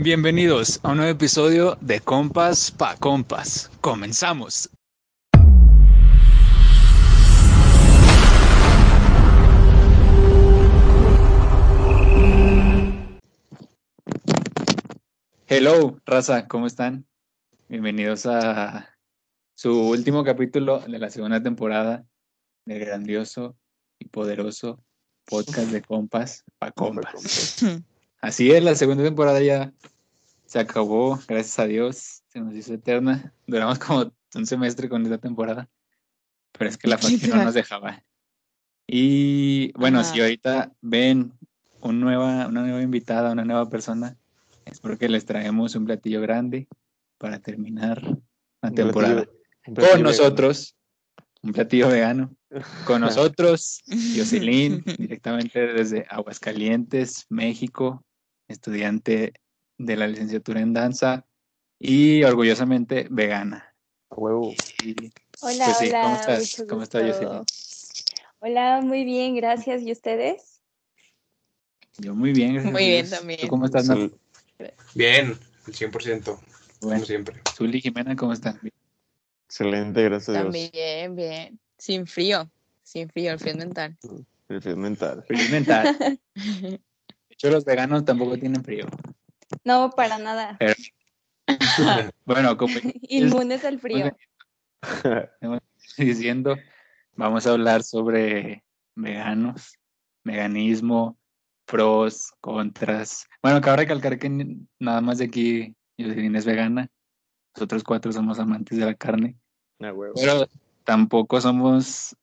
Bienvenidos a un nuevo episodio de Compas pa Compas. Comenzamos. Hello, raza, ¿cómo están? Bienvenidos a su último capítulo de la segunda temporada del grandioso y poderoso podcast de Compas pa Compas. Así es, la segunda temporada ya se acabó, gracias a Dios, se nos hizo eterna. Duramos como un semestre con esta temporada, pero es que la fatiga no nos dejaba. Y bueno, si ahorita ven un nueva, una nueva invitada, una nueva persona, es porque les traemos un platillo grande para terminar la temporada. con nosotros, un platillo vegano. Con nosotros, Jocelyn, directamente desde Aguascalientes, México, estudiante de la licenciatura en danza y orgullosamente vegana. huevo. hola, pues hola. ¿Cómo estás? ¿Cómo estás, Jocelyn? Hola, muy bien, gracias. ¿Y ustedes? Yo muy bien, gracias. Muy bien también. ¿Tú cómo estás, Nat? Bien, al 100%, como Bueno, siempre. Zuli y Jimena, ¿cómo están? Excelente, gracias a Dios. También, bien. Sin frío. Sin frío, el frío es mental. El frío mental. Feliz mental. De hecho, los veganos tampoco tienen frío. No, para nada. Bueno, como Inmunes al frío. diciendo, vamos a hablar sobre veganos, veganismo, pros, contras. Bueno, cabe recalcar que nada más de aquí Jocelyn es vegana. Nosotros cuatro somos amantes de la carne, Ah, pero tampoco somos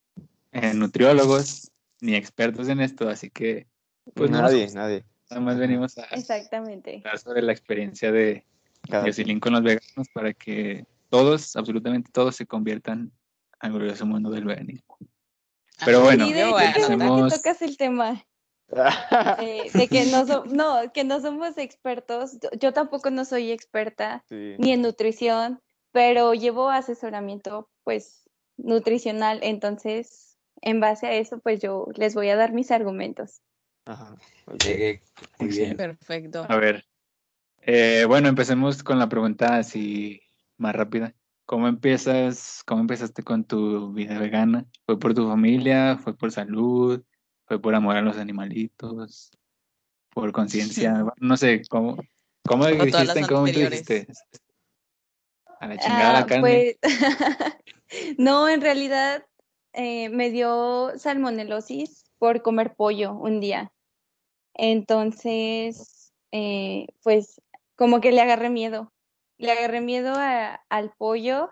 eh, nutriólogos ni expertos en esto, así que pues no nos nadie, nadie. Nada más venimos a Exactamente. hablar sobre la experiencia de Jocelyn con los veganos para que todos, absolutamente todos, se conviertan al glorioso mundo del veganismo. Pero bueno, sí, de bueno, hacemos- que tocas el tema. eh, de que no, so- no, que no somos expertos. Yo, yo tampoco no soy experta Sí. ni en nutrición, pero llevo asesoramiento, pues, nutricional. Entonces, en base a eso, pues yo les voy a dar mis argumentos. Ajá. Muy bien. Perfecto. A ver, eh, bueno, empecemos con la pregunta así más rápida. ¿Cómo empiezas, cómo empezaste con tu vida vegana? ¿Fue por tu familia? ¿Fue por salud? ¿Fue por amor a los animalitos? ¿Por conciencia? No sé, ¿cómo, cómo dijiste, las en qué momento anteriores. dijiste? A la chingada la Ah, carne. pues, no, en realidad eh, me dio salmonelosis por comer pollo un día. Entonces, eh, pues como que le agarré miedo. Le agarré miedo al pollo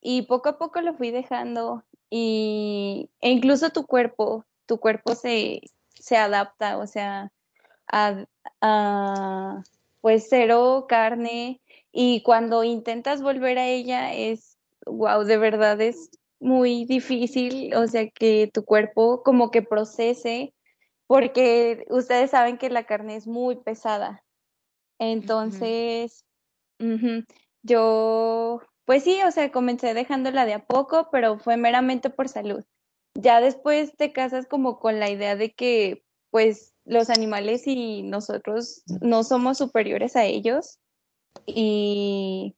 y poco a poco lo fui dejando. Y, e incluso tu cuerpo, tu cuerpo se, se adapta, o sea, a, a, pues cero carne. Y cuando intentas volver a ella es, wow, de verdad es muy difícil, o sea, que tu cuerpo como que procese, porque ustedes saben que la carne es muy pesada. Entonces, yo, pues sí, o sea, comencé dejándola de a poco, pero fue meramente por salud. Ya después te casas como con la idea de que, pues, los animales y nosotros no somos superiores a ellos. Y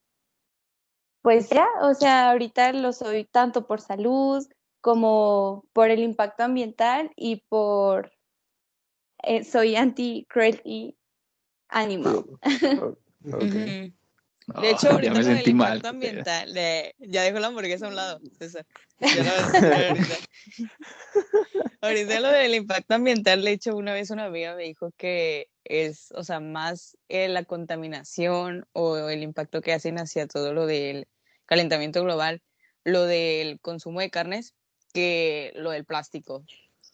pues ya, o sea, ahorita lo soy tanto por salud como por el impacto ambiental y por eh, soy anti-cruelty animal. Ok. Ujú. No, De hecho, ya ahorita me lo del sentí mal. impacto pedo. ambiental, de- ya dejó la hamburguesa a un lado, César. Ya lo ahorita. Ahorita lo del impacto ambiental, de hecho, una vez una amiga me dijo que es, o sea, más eh, la contaminación o el impacto que hacen hacia todo lo del calentamiento global, lo del consumo de carnes, que lo del plástico.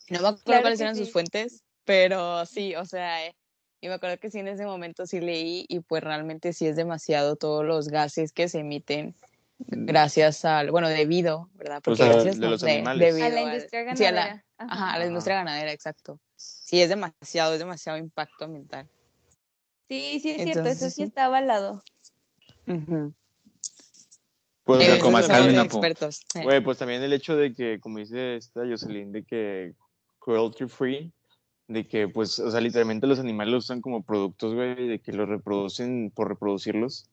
No me acuerdo Claro cuáles sus fuentes, pero sí, o sea, eh, y me acuerdo que sí en ese momento sí leí y pues realmente sí es demasiado todos los gases que se emiten gracias al, bueno, debido, ¿verdad? Porque sea, gracias de no, los animales. A debido la al- industria sí, a la- ganadera. Ajá. Ajá, a la industria ganadera, exacto. Sí, es demasiado, es demasiado impacto ambiental. Sí, sí, es cierto, eso sí está avalado. Pues, Eh, como expertos. eh. güey, pues también el hecho de que, como dice esta Jocelyn, de que cruelty free, de que, pues, o sea, literalmente los animales los usan como productos, güey, de que los reproducen por reproducir,los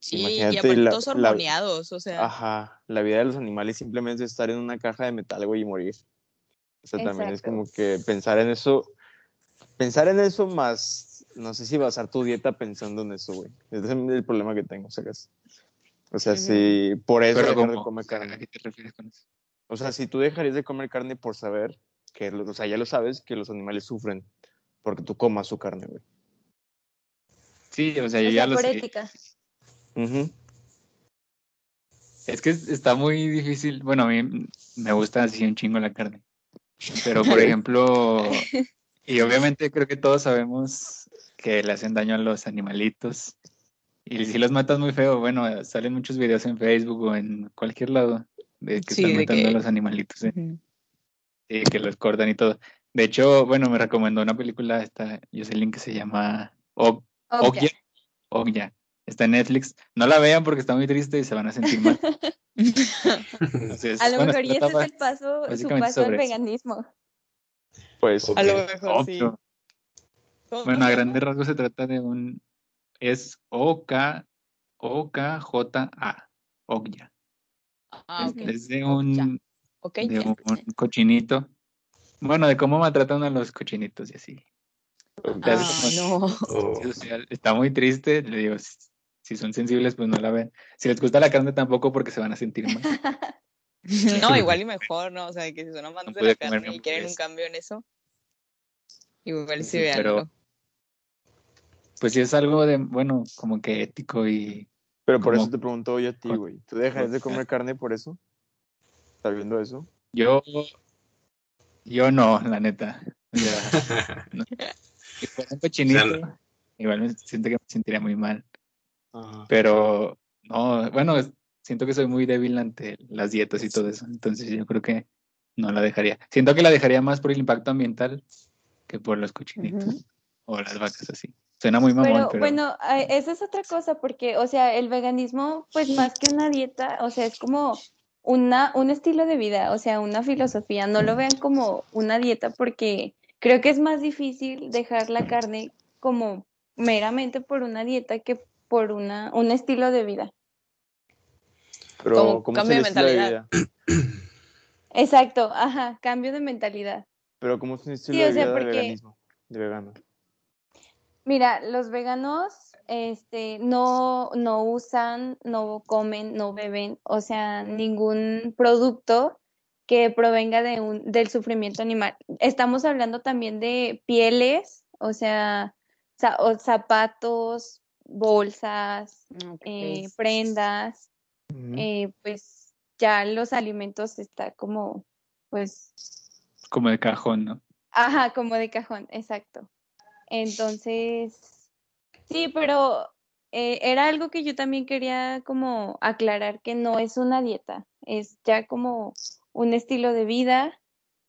Sí, y aparte la, todos hormoneados, o sea. Ajá, la vida de los animales simplemente es estar en una caja de metal, güey, y morir. O sea, también es como que pensar en eso, pensar en eso más, no sé si basar tu dieta pensando en eso, güey. Ese es el problema que tengo, ¿sabes? O sea, si por eso dejar de comer carne. ¿A qué te refieres con eso? O sea, si tú dejarías de comer carne por saber que, o sea, ya lo sabes, que los animales sufren porque tú comas su carne, güey. Sí, o sea, yo ya lo sé. Ética. Es que está muy difícil. Bueno, a mí me gusta así un chingo la carne. Pero, por ejemplo, y obviamente creo que todos sabemos que le hacen daño a los animalitos. Y si los matas muy feo, bueno, salen muchos videos en Facebook o en cualquier lado de que están matando a los animalitos. ¿eh? Y que los cortan y todo. De hecho, bueno, me recomendó una película, esta Jocelyn, que se llama Og Ogya. Está en Netflix. No la vean porque está muy triste y se van a sentir mal. a lo mejor y ese es el paso, su paso al veganismo. Pues a lo mejor sí. Bueno, a grandes rasgos se trata de un es O K O K J A Ogya. Ah, Es de un de un cochinito. Bueno, de cómo maltratan a los cochinitos y así. Ah, no. Está muy triste, le digo, si son sensibles, pues no la ven. Si les gusta la carne tampoco porque se van a sentir mal. no, igual y mejor, ¿no? O sea, que si son amantes de la carne y quieren un cambio en eso, igual sí, vean. Pero, pues si es algo de, bueno, como que ético y... Pero por eso te pregunto yo a ti, güey. ¿Tú dejas de comer carne por eso? ¿Estás viendo eso? Yo... Yo no, la neta. no. Si fuera un cochinito, igual me siento que me sentiría muy mal. Pero, no, bueno, siento que soy muy débil ante las dietas y todo eso, entonces yo creo que no la dejaría. Siento que la dejaría más por el impacto ambiental que por los cochinitos o las vacas así. Suena muy mamón, pero, bueno, esa es otra cosa porque, o sea, el veganismo, pues más que una dieta, o sea, es como una, un estilo de vida, o sea, una filosofía. No lo vean como una dieta porque creo que es más difícil dejar la carne como meramente por una dieta que por una, un estilo de vida. Pero, cambio de mentalidad. Exacto, ajá, cambio de mentalidad. Pero ¿cómo es un estilo de vida de veganismo, de vegano? Mira, los veganos este, no, no usan, no comen, no beben, o sea, ningún producto que provenga de un, del sufrimiento animal. Estamos hablando también de pieles, o sea, o zapatos, bolsas, eh, prendas, eh, pues ya los alimentos está como, pues... Como de cajón, ¿no? Ajá, como de cajón, exacto. Entonces, sí, pero eh, era algo que yo también quería como aclarar que no es una dieta, es ya como un estilo de vida,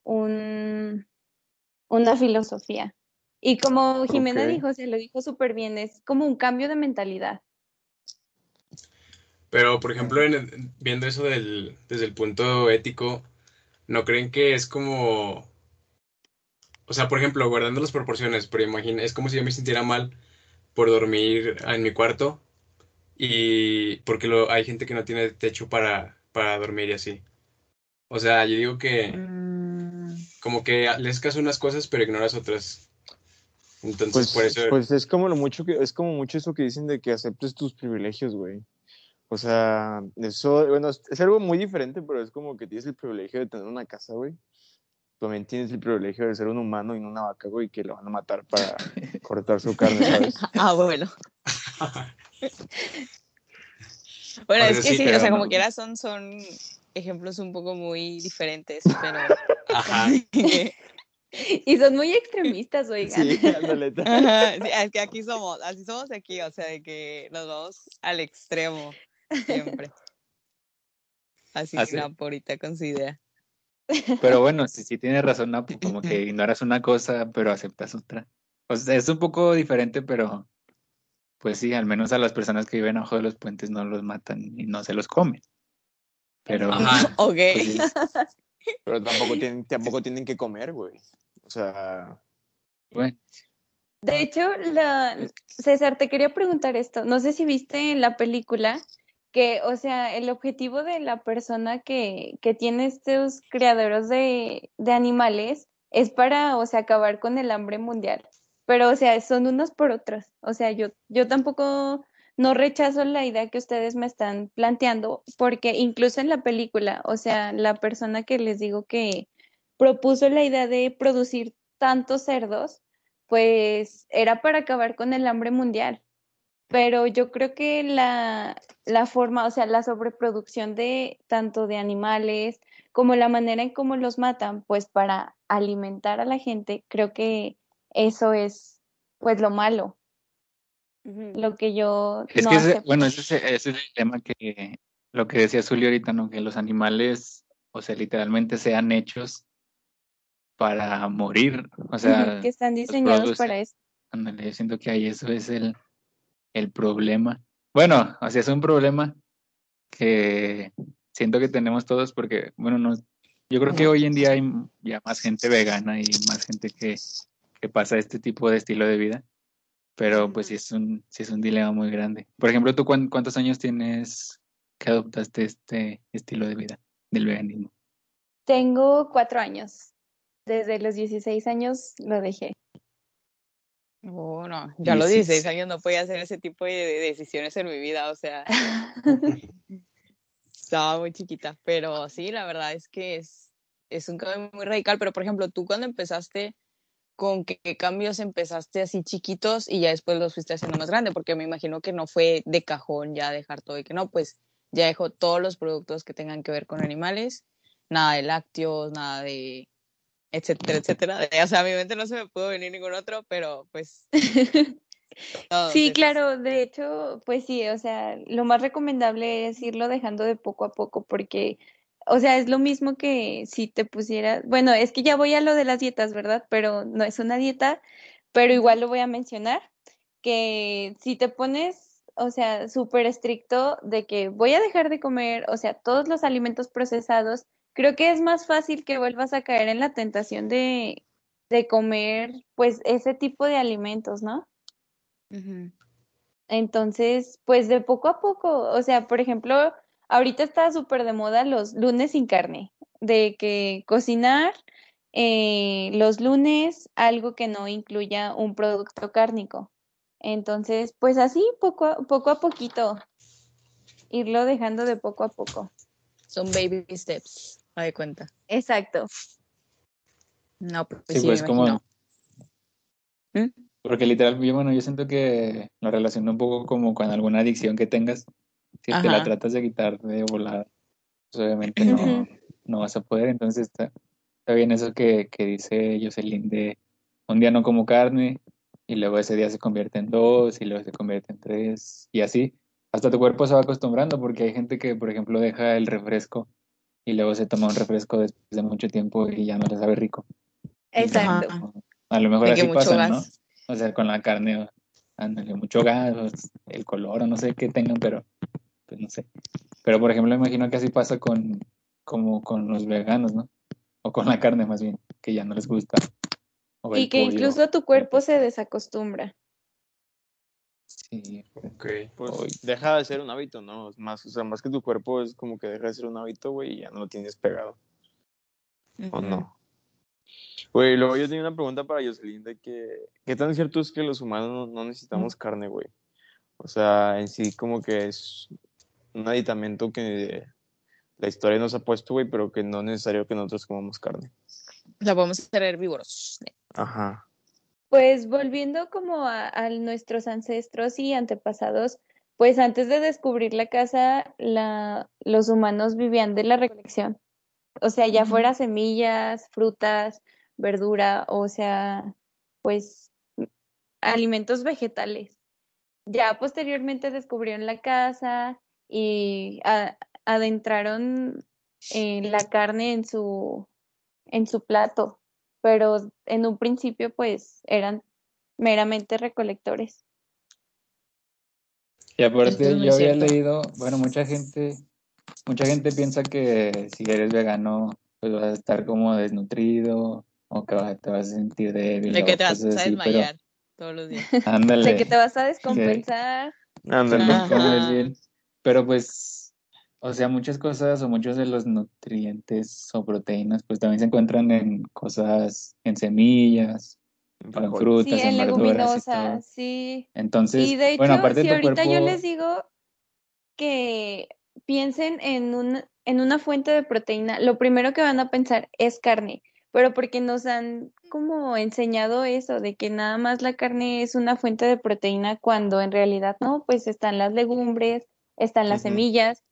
un, una filosofía. Y como Jimena dijo, se lo dijo súper bien, es como un cambio de mentalidad. Pero, por ejemplo, viendo eso del, desde el punto ético, ¿no creen que es como... O sea, por ejemplo, guardando las proporciones, pero imagina, es como si yo me sintiera mal por dormir en mi cuarto y porque lo, hay gente que no tiene techo para, para dormir y así. O sea, yo digo que mm. como que les caso unas cosas pero ignoras otras. Entonces, pues, por eso... Pues es como lo mucho que, es como mucho eso que dicen de que aceptes tus privilegios, güey. O sea, eso, bueno, es algo muy diferente, pero es como que tienes el privilegio de tener una casa, güey. También tienes el privilegio de ser un humano y no una vaca, güey, que lo van a matar para cortar su carne, ¿sabes? ah, bueno. bueno, es que sí, o sea, como quiera son, son ejemplos un poco muy diferentes, pero... Ajá. Y son muy extremistas, oigan. Sí, es que aquí somos, así somos aquí, o sea, de que nos vamos al extremo siempre. Así, que Napo ahorita con su idea. Pero bueno, si sí, tienes razón, Napo, como que ignoras una cosa, pero aceptas otra. O sea, es un poco diferente, pero pues sí, al menos a las personas que viven abajo de los puentes no los matan y no se los comen. Pero. Ajá, ok. Pues pero tampoco tienen, tampoco tienen que comer, güey. O sea, Bueno, De hecho, la... César, te quería preguntar esto. No sé si viste en la película que, o sea, el objetivo de la persona que, que tiene estos criaderos de, de animales es para, o sea, acabar con el hambre mundial. Pero, o sea, son unos por otros. O sea, yo, yo tampoco no rechazo la idea que ustedes me están planteando, porque incluso en la película, o sea, la persona que les digo que propuso la idea de producir tantos cerdos, pues era para acabar con el hambre mundial. Pero yo creo que la, la forma, o sea, la sobreproducción de tanto de animales como la manera en cómo los matan, pues para alimentar a la gente, creo que eso es pues lo malo, lo que yo es no que, ese- bueno, ese, es- ese es el tema que, lo que decía Zully ahorita, ¿no? Que los animales, o sea, literalmente sean hechos para morir, o sea, que están diseñados para eso. Ándale, yo siento que ahí eso es el, el problema. Bueno, o sea, es un problema que siento que tenemos todos porque, bueno, no, yo creo que hoy en día hay ya más gente vegana y más gente que, que pasa este tipo de estilo de vida, pero pues sí es un, sí es un dilema muy grande. Por ejemplo, ¿tú cuán- cuántos años tienes que adoptaste este estilo de vida del veganismo? Tengo cuatro años. Desde los 16 años lo dejé. Oh, no, yo a los 16 16. años no podía hacer ese tipo de, de decisiones en mi vida, o sea, estaba muy chiquita, pero sí, la verdad es que es, es un cambio muy radical, pero por ejemplo, tú cuando empezaste, ¿con qué, qué cambios empezaste así chiquitos y ya después los fuiste haciendo más grande? Porque me imagino que no fue de cajón ya dejar todo y que no, pues ya dejó todos los productos que tengan que ver con animales, nada de lácteos, nada de etcétera, etcétera. O sea, a mi mente no se me pudo venir ningún otro, pero pues... Sí, claro, de hecho, pues sí, o sea, lo más recomendable es irlo dejando de poco a poco porque, o sea, es lo mismo que si te pusieras, bueno, es que ya voy a lo de las dietas, ¿verdad? Pero no es una dieta, pero igual lo voy a mencionar, que si te pones, o sea, súper estricto de que voy a dejar de comer, o sea, todos los alimentos procesados, creo que es más fácil que vuelvas a caer en la tentación de, de comer, pues, ese tipo de alimentos, ¿no? Entonces, pues de poco a poco, o sea, por ejemplo, ahorita está súper de moda los lunes sin carne, de que cocinar eh, los lunes algo que no incluya un producto cárnico. Entonces, pues así, poco a, poco a poquito, irlo dejando de poco a poco. Son baby steps, a de cuenta. Exacto. No, pues Sí, sí, pues me como... ¿Mm? Porque literal, yo, bueno, yo siento que lo relaciono un poco como con alguna adicción que tengas. Si te la tratas de quitar de volada, pues obviamente no, no vas a poder. Entonces está, está bien eso que, que dice Jocelyn de un día no como carne y luego ese día se convierte en dos y luego se convierte en tres y así. Hasta tu cuerpo se va acostumbrando porque hay gente que, por ejemplo, deja el refresco y luego se toma un refresco después de mucho tiempo y ya no le sabe rico. Exacto. Ajá. A lo mejor De así pasa, ¿no? O sea, con la carne, o- ándale, mucho gas, el color, o no sé qué tengan, pero pues no sé. Pero por ejemplo, imagino que así pasa con, como con los veganos, ¿no? O con la carne más bien, que ya no les gusta. Y que pollo. incluso tu cuerpo se desacostumbra. Sí, Ok. Pues deja de ser un hábito, ¿no? Más, o sea, más que tu cuerpo es como que deja de ser un hábito, güey, y ya no lo tienes pegado. ¿O no? Güey, luego yo tenía una pregunta para Jocelyn de que, ¿qué tan cierto es que los humanos no, no necesitamos carne, güey? O sea, en sí como que es un aditamento que la historia nos ha puesto, güey, pero que no es necesario que nosotros comamos carne. O sea, podemos ser herbívoros. Ajá. Pues volviendo como a, a nuestros ancestros y antepasados, pues antes de descubrir la casa, la, los humanos vivían de la recolección. O sea, ya fuera semillas, frutas, verdura, o sea, pues alimentos vegetales. Ya posteriormente descubrieron la casa y a- adentraron eh, la carne en su, en su plato, pero en un principio pues eran meramente recolectores. Y aparte yo había cierto. leído, bueno, mucha gente, mucha gente piensa que si eres vegano, pues vas a estar como desnutrido o que te vas a sentir débil. De que te vas a pero desmayar todos los días. Ándale. De que te vas a descompensar. Ándale. Comes bien. Pero pues, o sea, muchas cosas o muchos de los nutrientes o proteínas, pues también se encuentran en cosas, en semillas, en frutas, Sí, en todo. leguminosas, sí. Entonces, Y de hecho, bueno, aparte si de tu ahorita yo les digo que piensen en un, en una fuente de proteína, lo primero que van a pensar es carne, pero porque nos han como enseñado eso, de que nada más la carne es una fuente de proteína cuando en realidad no, pues están las legumbres, están las semillas,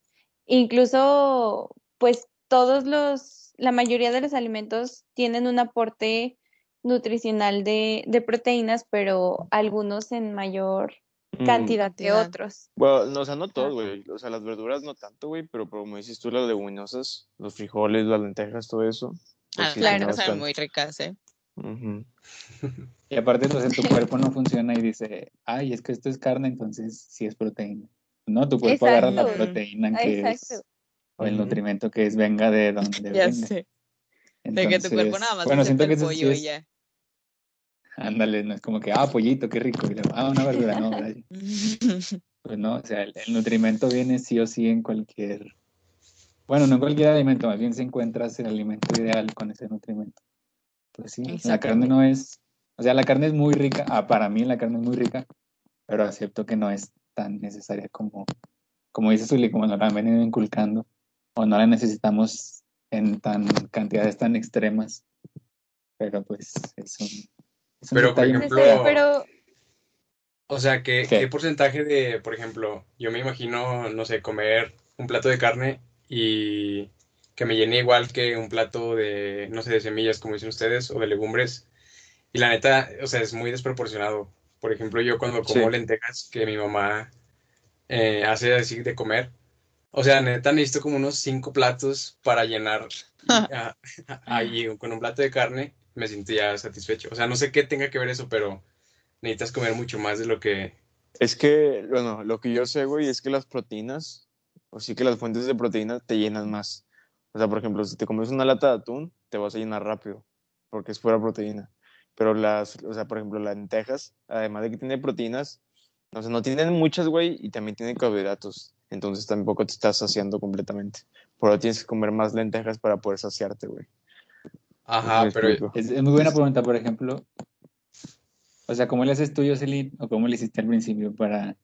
incluso pues todos los, la mayoría de los alimentos tienen un aporte nutricional de, de proteínas, pero algunos en mayor Mm, cantidad que otros. Bueno, no, o sea, no todos, güey. O sea, las verduras no tanto, güey, pero como dices tú, las leguminosas, los frijoles, las lentejas, todo eso. pues Ah, sí, claro. bastante. muy ricas, ¿eh? Y aparte, pues tu cuerpo no funciona y dice, ay, es que esto es carne, entonces sí es proteína. No, tu cuerpo agarra la Exacto. proteína que exacto. es, o el nutrimento que es, venga de donde Ya venga. sé. De que tu cuerpo Entonces, nada más bueno, siento que pollo y es, ya. ándale, no es como que, ah, pollito, qué rico, y luego, ah, una verdura, no. Pues no, o sea, el, el nutrimento viene sí o sí en cualquier, bueno, no en cualquier alimento, más bien si encuentras el alimento ideal con ese nutrimento. Pues sí, la carne no es, o sea, la carne es muy rica, ah, para mí la carne es muy rica, pero acepto que no es tan necesaria como, como dice Zuli, como nos la han venido inculcando, o no la necesitamos en tan cantidades tan extremas, pero pues es un, es un Pero, por detalle. ejemplo, Necesario, pero O sea, ¿qué, ¿Qué? qué porcentaje de, por ejemplo, yo me imagino, no sé, comer un plato de carne y que me llene igual que un plato de, no sé, de semillas, como dicen ustedes, o de legumbres? Y la neta, o sea, es muy desproporcionado. Por ejemplo, yo cuando como Sí. lentejas que mi mamá eh, hace así de comer, o sea, neta necesito como unos cinco platos para llenar ah, ahí con un plato de carne, me siento ya satisfecho. O sea, no sé qué tenga que ver eso, pero necesitas comer mucho más de lo que... Es que, bueno, lo que yo sé, güey, es que las proteínas, o sí que las fuentes de proteína te llenan más. O sea, por ejemplo, si te comes una lata de atún, te vas a llenar rápido, porque es pura proteína. Pero las, o sea, por ejemplo, las lentejas, además de que tiene proteínas, o sea, no tienen muchas, güey, y también tienen carbohidratos. Entonces tampoco te estás saciando completamente. Por eso tienes que comer más lentejas para poder saciarte, güey. Ajá, ¿Me pero es muy buena pregunta, por ejemplo. O sea, ¿cómo le haces tú, Jocelyn? ¿O cómo le hiciste al principio para,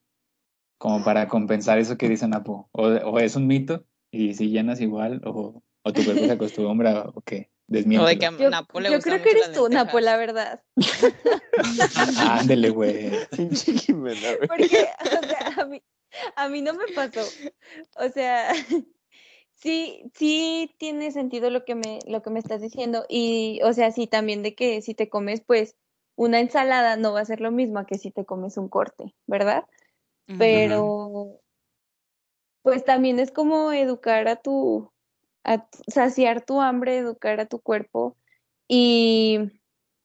como para compensar eso que dice Napo? ¿O, o es un mito y si llenas igual? ¿O, o tu cuerpo se acostumbra? ¿O qué? O de que yo, Napo le yo creo que eres tú, Napo, la verdad. Ándele, güey. Porque, o sea, a mí, a mí no me pasó. O sea, sí, sí tiene sentido lo que me, lo que me estás diciendo. Y, o sea, sí, también de que si te comes, pues, una ensalada no va a ser lo mismo a que si te comes un corte, ¿verdad? Pero, pues también es como educar a tu, a saciar tu hambre, educar a tu cuerpo. Y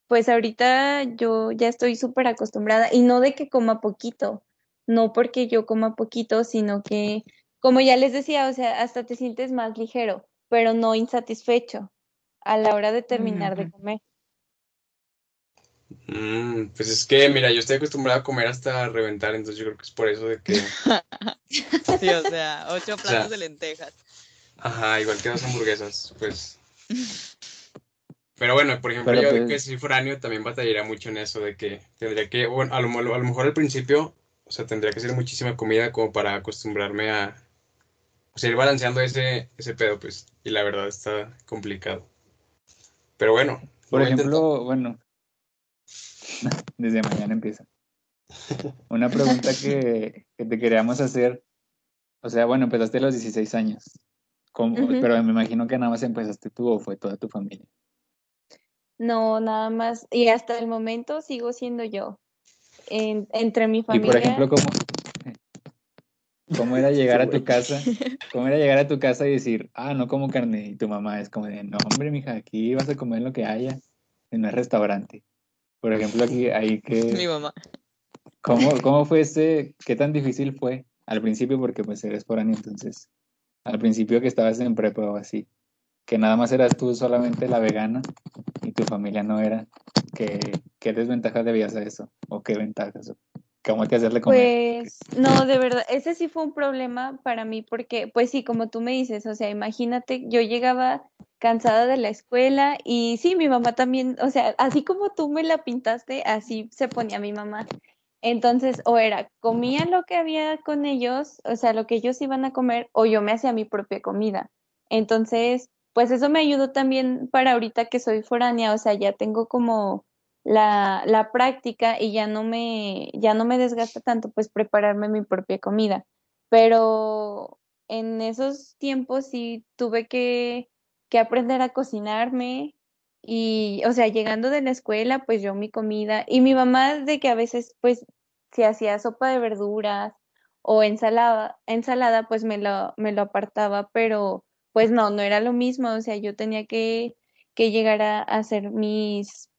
pues ahorita yo ya estoy súper acostumbrada y no de que coma poquito, no porque yo coma poquito, sino que, como ya les decía, o sea, hasta te sientes más ligero, pero no insatisfecho a la hora de terminar de comer. Mm, pues es que, mira, yo estoy acostumbrado a comer hasta reventar, entonces yo creo que es por eso de que, Sí, o sea, ocho sea, platos de lentejas. Ajá, igual que las hamburguesas, pues. Pero bueno, por ejemplo, Pero yo de que pues, si foráneo también batallaría mucho en eso, de que tendría que, bueno, a lo, a lo mejor al principio, o sea, tendría que hacer muchísima comida como para acostumbrarme a, o sea, ir balanceando ese, ese pedo, pues, y la verdad está complicado. Pero bueno, por ejemplo, bueno, desde mañana empieza. Una pregunta que, que te queríamos hacer. O sea, bueno, empezaste a los 16 años. Pero me imagino que nada más empezaste tú o fue toda tu familia. No, nada más. Y hasta el momento sigo siendo yo. En- entre mi Y por familia, ejemplo, ¿cómo, cómo era llegar a tu casa? ¿Cómo era llegar a tu casa y decir, ah, no como carne? Y tu mamá es como de, no, hombre, mija, aquí vas a comer lo que haya. En un restaurante. Por ejemplo, aquí, ahí Mi que, mamá. ¿cómo, cómo fue ese, qué tan difícil fue al principio? Porque pues eres foráneo, entonces, al principio que estabas en prepa o así. que nada más eras tú solamente la vegana y tu familia no era, ¿qué, qué desventajas debías a eso? ¿O qué ventajas? ¿Cómo te hacerle comer? Pues no, de verdad, ese sí fue un problema para mí porque, pues sí, como tú me dices, o sea, imagínate, yo llegaba cansada de la escuela y sí, mi mamá también, o sea, así como tú me la pintaste, así se ponía mi mamá. Entonces, o era, comía lo que había con ellos, o sea, lo que ellos iban a comer, o yo me hacía mi propia comida. Entonces, pues eso me ayudó también para ahorita que soy foránea, o sea, ya tengo como la, la práctica y ya no me, ya no me desgasta tanto pues prepararme mi propia comida. Pero en esos tiempos sí tuve que, que aprender a cocinarme y, o sea, llegando de la escuela, pues yo mi comida y mi mamá de que a veces pues si hacía sopa de verduras o ensalada, ensalada pues me lo, me lo apartaba, pero pues no, no era lo mismo, o sea, yo tenía que, que llegar a hacer mis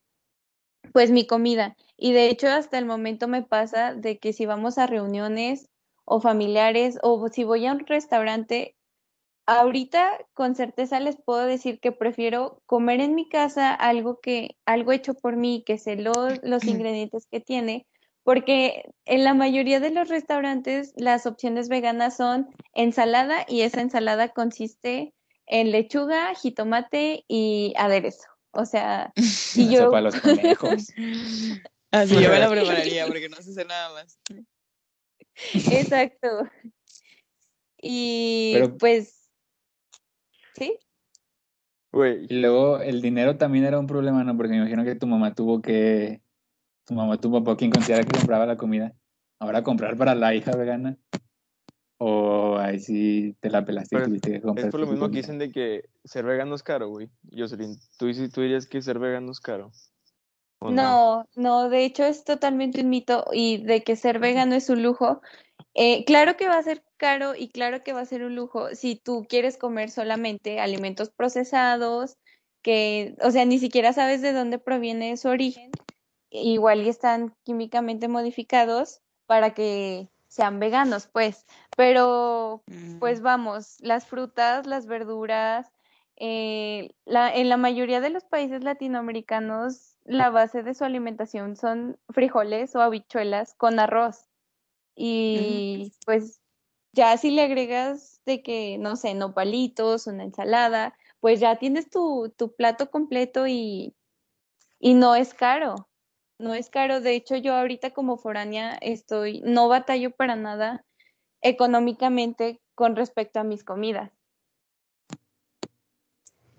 pues mi comida. Y de hecho hasta el momento me pasa de que si vamos a reuniones o familiares o si voy a un restaurante, ahorita con certeza les puedo decir que prefiero comer en mi casa algo que algo hecho por mí, que sé los, los ingredientes que tiene, porque en la mayoría de los restaurantes las opciones veganas son ensalada y esa ensalada consiste en lechuga, jitomate y aderezo. O sea, y yo... para los conejos. Así yo me la prepararía porque no sé hacer nada más. Exacto. Y pues, ¿sí? Y luego el dinero también era un problema, ¿no? Porque me imagino que tu mamá tuvo que, tu mamá, tu papá, quien considera que compraba la comida, ahora comprar para la hija vegana. O ahí sí te la pelaste y tuviste que comprar. Es por lo mismo que dicen de que ser vegano es caro, güey. Jocelyn, ¿tú, ¿tú dirías que ser vegano es caro? No, no, de hecho es totalmente un mito y de que ser vegano es un lujo. Eh, claro que va a ser caro y claro que va a ser un lujo si tú quieres comer solamente alimentos procesados, que, o sea, ni siquiera sabes de dónde proviene su origen, igual y están químicamente modificados para que sean veganos, pues. Pero, pues mm. vamos, las frutas, las verduras, eh, la, en la mayoría de los países latinoamericanos, la base de su alimentación son frijoles o habichuelas con arroz. Y pues ya si le agregas de que, no sé, nopalitos, una ensalada, pues ya tienes tu, tu plato completo y, y no es caro no es caro. De hecho, yo ahorita como foránea estoy, no batallo para nada económicamente con respecto a mis comidas.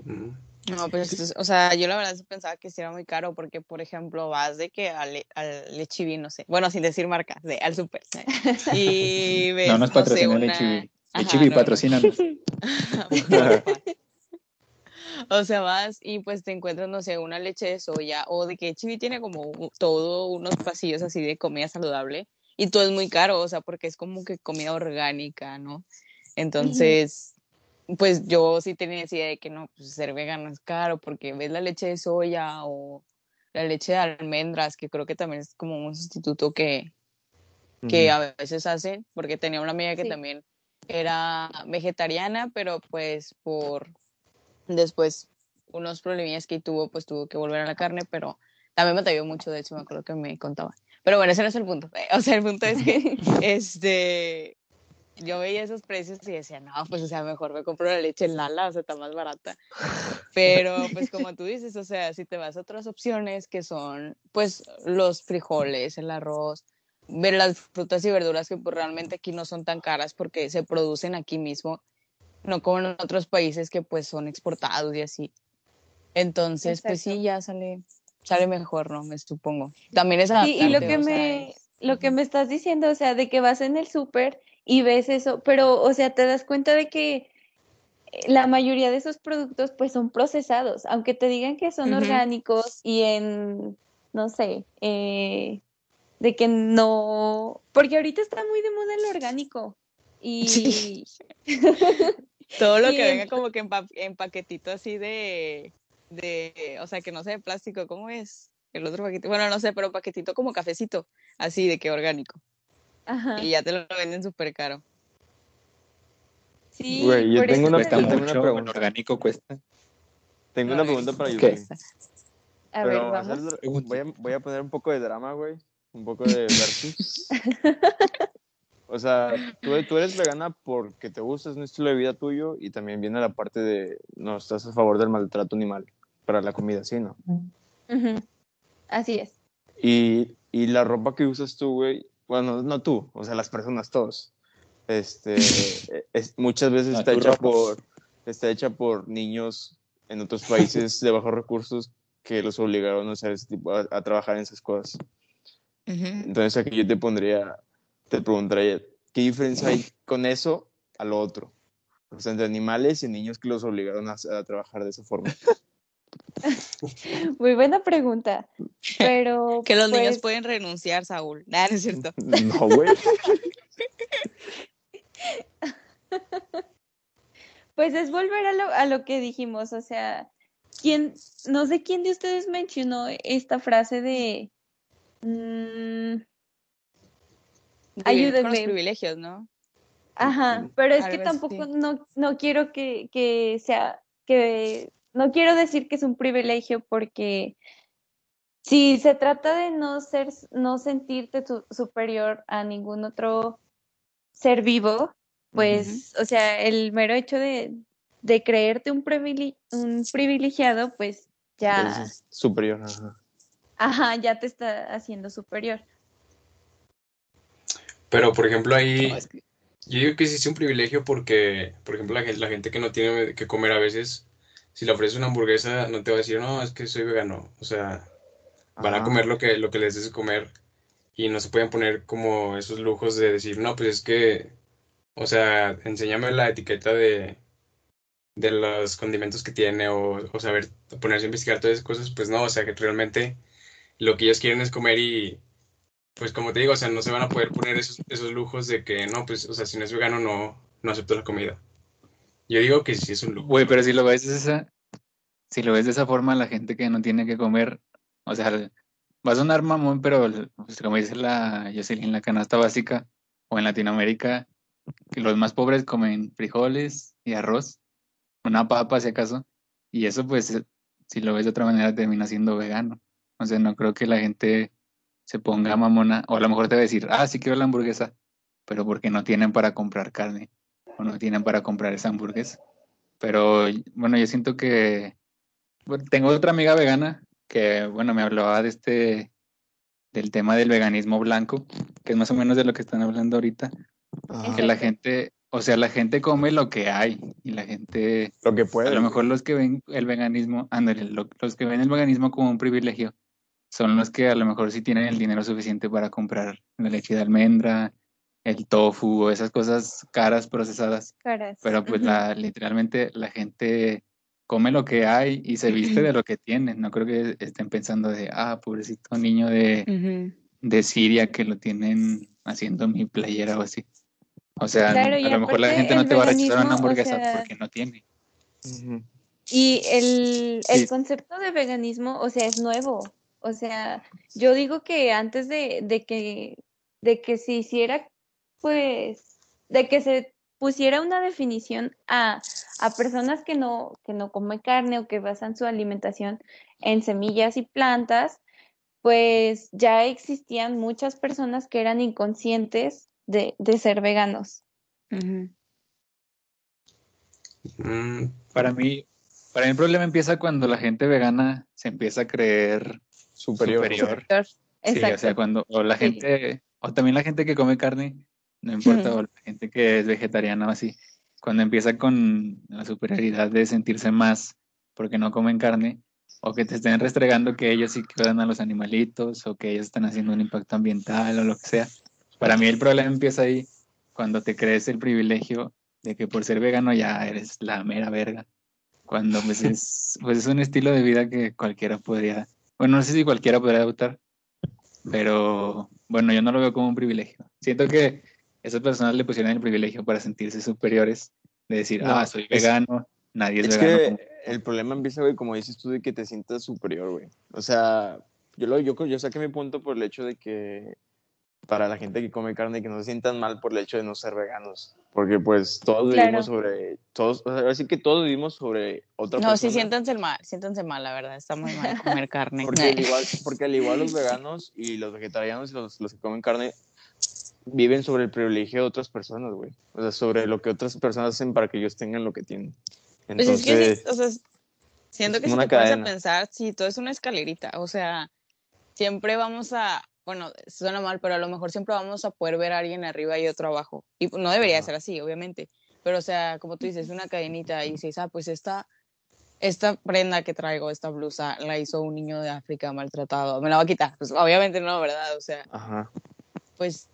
Mm. No, pues, o sea, yo la verdad pensaba que sí era muy caro porque, por ejemplo, vas de que al, al Lechiví, no sé, bueno, sin decir marcas, de, al super, y ves, No nos patrocina no sé, Lechiví. Lechiví, patrocínanos. O sea, vas y pues te encuentras, no sé, una leche de soya o de que Chibi tiene como todo unos pasillos así de comida saludable y todo es muy caro, o sea, porque es como que comida orgánica, ¿no? Entonces, pues yo sí tenía esa idea de que no, pues ser vegano es caro porque ves la leche de soya o la leche de almendras, que creo que también es como un sustituto que, que a veces hacen, porque tenía una amiga que también era vegetariana, pero pues por Después, unos problemillas que tuvo, pues tuvo que volver a la carne, pero también me atrevió mucho, de hecho, me acuerdo que me contaba. Pero bueno, ese no es el punto. O sea, el punto es que este, yo veía esos precios y decía, no, pues, o sea, mejor me compro la leche en Lala, o sea, está más barata. Pero, pues, como tú dices, o sea, si te vas a otras opciones que son, pues, los frijoles, el arroz, ver las frutas y verduras que pues, realmente aquí no son tan caras porque se producen aquí mismo no como en otros países que pues son exportados y así. Entonces, pues sí, ya sale, sale mejor, ¿no? Me supongo. También es sí, y lo que me, lo que me estás diciendo, o sea, de que vas en el súper y ves eso, pero, o sea, te das cuenta de que la mayoría de esos productos pues son procesados, aunque te digan que son orgánicos y en, no sé, eh, de que no, porque ahorita está muy de moda el orgánico y Todo lo que venga como que en, paquetito así de, de, o sea, que no sea de plástico, ¿cómo es? El otro paquetito, bueno, no sé, pero paquetito como cafecito, así de que orgánico. Ajá. Y ya te lo venden súper caro. Sí, yo tengo una, cuesta mucho, orgánico cuesta. Tengo A una ver, pregunta para ¿qué? Yuri. A Pero ver, vamos a vamos. hacer- Pregunta. voy, a, voy a poner un poco de drama, güey. Un poco de versus. o sea, tú, tú eres vegana porque te gusta, es un estilo de vida tuyo y también viene la parte de no estás a favor del maltrato animal para la comida, ¿sí, no? Así es. Y, y la ropa que usas tú, güey, bueno, no tú, o sea, las personas, todos. Este, es, muchas veces No, está hecha por está hecha por niños en otros países de bajos recursos que los obligaron a hacer ese tipo a, a trabajar en esas cosas. Entonces aquí yo te pondría, te preguntaría, ¿qué diferencia hay con eso a lo otro? O sea, entre animales y niños que los obligaron a, a trabajar de esa forma. Muy buena pregunta. Pero Que los niños pues, pueden renunciar, Saúl. Nada, no es cierto. No, güey. Pues es volver a lo, a lo que dijimos, o sea, ¿quién, no sé quién de ustedes mencionó esta frase de, mm, Vivir Con los Ayúdenme. privilegios, ¿no? ajá, pero es que tampoco no, no quiero que, que sea, que, no quiero decir que es un privilegio porque si se trata de no ser, no sentirte tu- superior a ningún otro ser vivo, pues, o sea, el mero hecho de, de creerte un, privile- un privilegiado, pues ya, es superior. ajá. ajá, ya te está haciendo superior. Pero, por ejemplo, ahí No, es que- yo digo que sí es un privilegio porque, por ejemplo, la gente, la gente que no tiene que comer a veces, si le ofreces una hamburguesa, no te va a decir, no, es que soy vegano. O sea, van a Ajá. comer lo que, lo que les des de comer y no se pueden poner como esos lujos de decir, no, pues es que, o sea, enséñame la etiqueta de, de los condimentos que tiene o, o saber ponerse a investigar todas esas cosas, pues no, o sea, que realmente lo que ellos quieren es comer y, pues como te digo, o sea, no se van a poder poner esos, esos lujos de que, no, pues, o sea, si no es vegano no, no acepto la comida. Yo digo que sí es un lujo. Güey, pero si lo ves de esa, si lo ves de esa forma, la gente que no tiene que comer, o sea, va a sonar mamón, pero pues, como dice la Jocelyn, la canasta básica, o en Latinoamérica, los más pobres comen frijoles y arroz, una papa si acaso, y eso pues, si lo ves de otra manera, termina siendo vegano. O sea, no creo que la gente se ponga mamona, o a lo mejor te va a decir, ah, sí quiero la hamburguesa, pero porque no tienen para comprar carne, o no tienen para comprar esa hamburguesa. Pero bueno, yo siento que bueno, tengo otra amiga vegana que, bueno, me hablaba de este, del tema del veganismo blanco, que es más o menos de lo que están hablando ahorita, Ajá. que la gente, o sea, la gente come lo que hay y la gente, Lo que a puede. lo mejor los que ven el veganismo, ándale, lo- los que ven el veganismo como un privilegio son los que a lo mejor sí tienen el dinero suficiente para comprar la leche de almendra, el tofu o esas cosas caras procesadas. Caras. Pero pues la, literalmente la gente come lo que hay y se viste de lo que tiene. No creo que estén pensando de, ah, pobrecito niño de, de Siria que lo tienen haciendo mi playera o así. O sea, Claro, a lo mejor la gente no te va a rechazar una o hamburguesa sea, porque no tiene. Y el, el Sí. concepto de veganismo, o sea, es nuevo. O sea, yo digo que antes de, de que, de que se hiciera, pues, de que se pusiera una definición a, a personas que no, que no comen carne o que basan su alimentación en semillas y plantas, pues ya existían muchas personas que eran inconscientes de, de ser veganos. Mm, Para mí, para mí el problema empieza cuando la gente vegana se empieza a creer Superior. superior. Sí, o sea, cuando, o la Sí. gente, o también la gente que come carne, no importa, o la gente que es vegetariana o así, cuando empieza con la superioridad de sentirse más porque no comen carne, o que te estén restregando que ellos sí cuidan a los animalitos, o que ellos están haciendo un impacto ambiental, o lo que sea. Para mí el problema empieza ahí, cuando te crees el privilegio de que por ser vegano ya eres la mera verga. Cuando pues es, pues es un estilo de vida que cualquiera podría, bueno, no sé si cualquiera podría adoptar, pero bueno, yo no lo veo como un privilegio. Siento que esas personas le pusieron el privilegio para sentirse superiores, de decir, No, ah, soy es- vegano, nadie es, Es vegano. que como- el problema empieza, güey, como dices tú, de que te sientas superior, güey. O sea, yo, lo, yo, yo saqué mi punto por el hecho de que para la gente que come carne que no se sientan mal por el hecho de no ser veganos. Porque pues todos Claro. vivimos sobre, todos, o sea, así que todos vivimos sobre otra No, sí, persona. siéntanse mal, siéntanse mal, la verdad, está muy mal comer carne. Porque al, igual, porque al igual los veganos y los vegetarianos y los, los que comen carne viven sobre el privilegio de otras personas, güey. O sea, sobre lo que otras personas hacen para que ellos tengan lo que tienen. Pues Entonces, es que sí, o sea, siento que si te pones a pensar, sí, todo es una escalerita, o sea, siempre vamos a, bueno, suena mal, pero a lo mejor siempre vamos a poder ver a alguien arriba y otro abajo. Y no debería Ajá. ser así, obviamente, pero o sea, como tú dices, una cadenita y dices, ah, pues esta, esta prenda que traigo, esta blusa, la hizo un niño de África maltratado, me la va a quitar. Pues obviamente no, ¿verdad? O sea, ajá. pues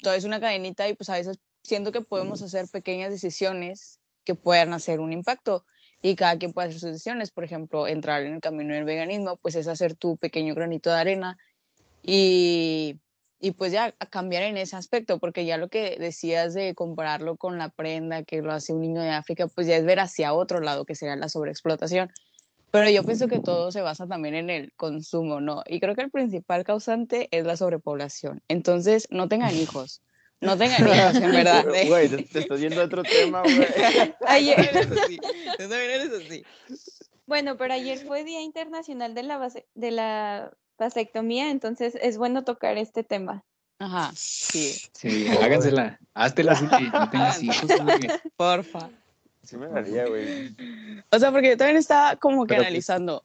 todo es una cadenita y pues a veces siento que podemos hacer pequeñas decisiones que puedan hacer un impacto y cada quien puede hacer sus decisiones. Por ejemplo, entrar en el camino del veganismo, pues es hacer tu pequeño granito de arena y, y pues ya a cambiar en ese aspecto, porque ya lo que decías de compararlo con la prenda que lo hace un niño de África, pues ya es ver hacia otro lado, que sería la sobreexplotación. Pero yo pienso que todo se basa también en el consumo, ¿no? Y creo que el principal causante es la sobrepoblación. Entonces, no tengan hijos. No tengan hijos, en verdad. Güey, te, te estás yendo a otro tema, güey. Ayer, Tú también eres así. Bueno, pero ayer fue Día Internacional de la, vase- de la Vasectomía, entonces es bueno tocar este tema. Ajá, sí, Sí, hágansela. Háztela, no tengas hijos, porfa. Sí me daría, güey. O sea, porque yo también estaba como que Pero, pues, analizando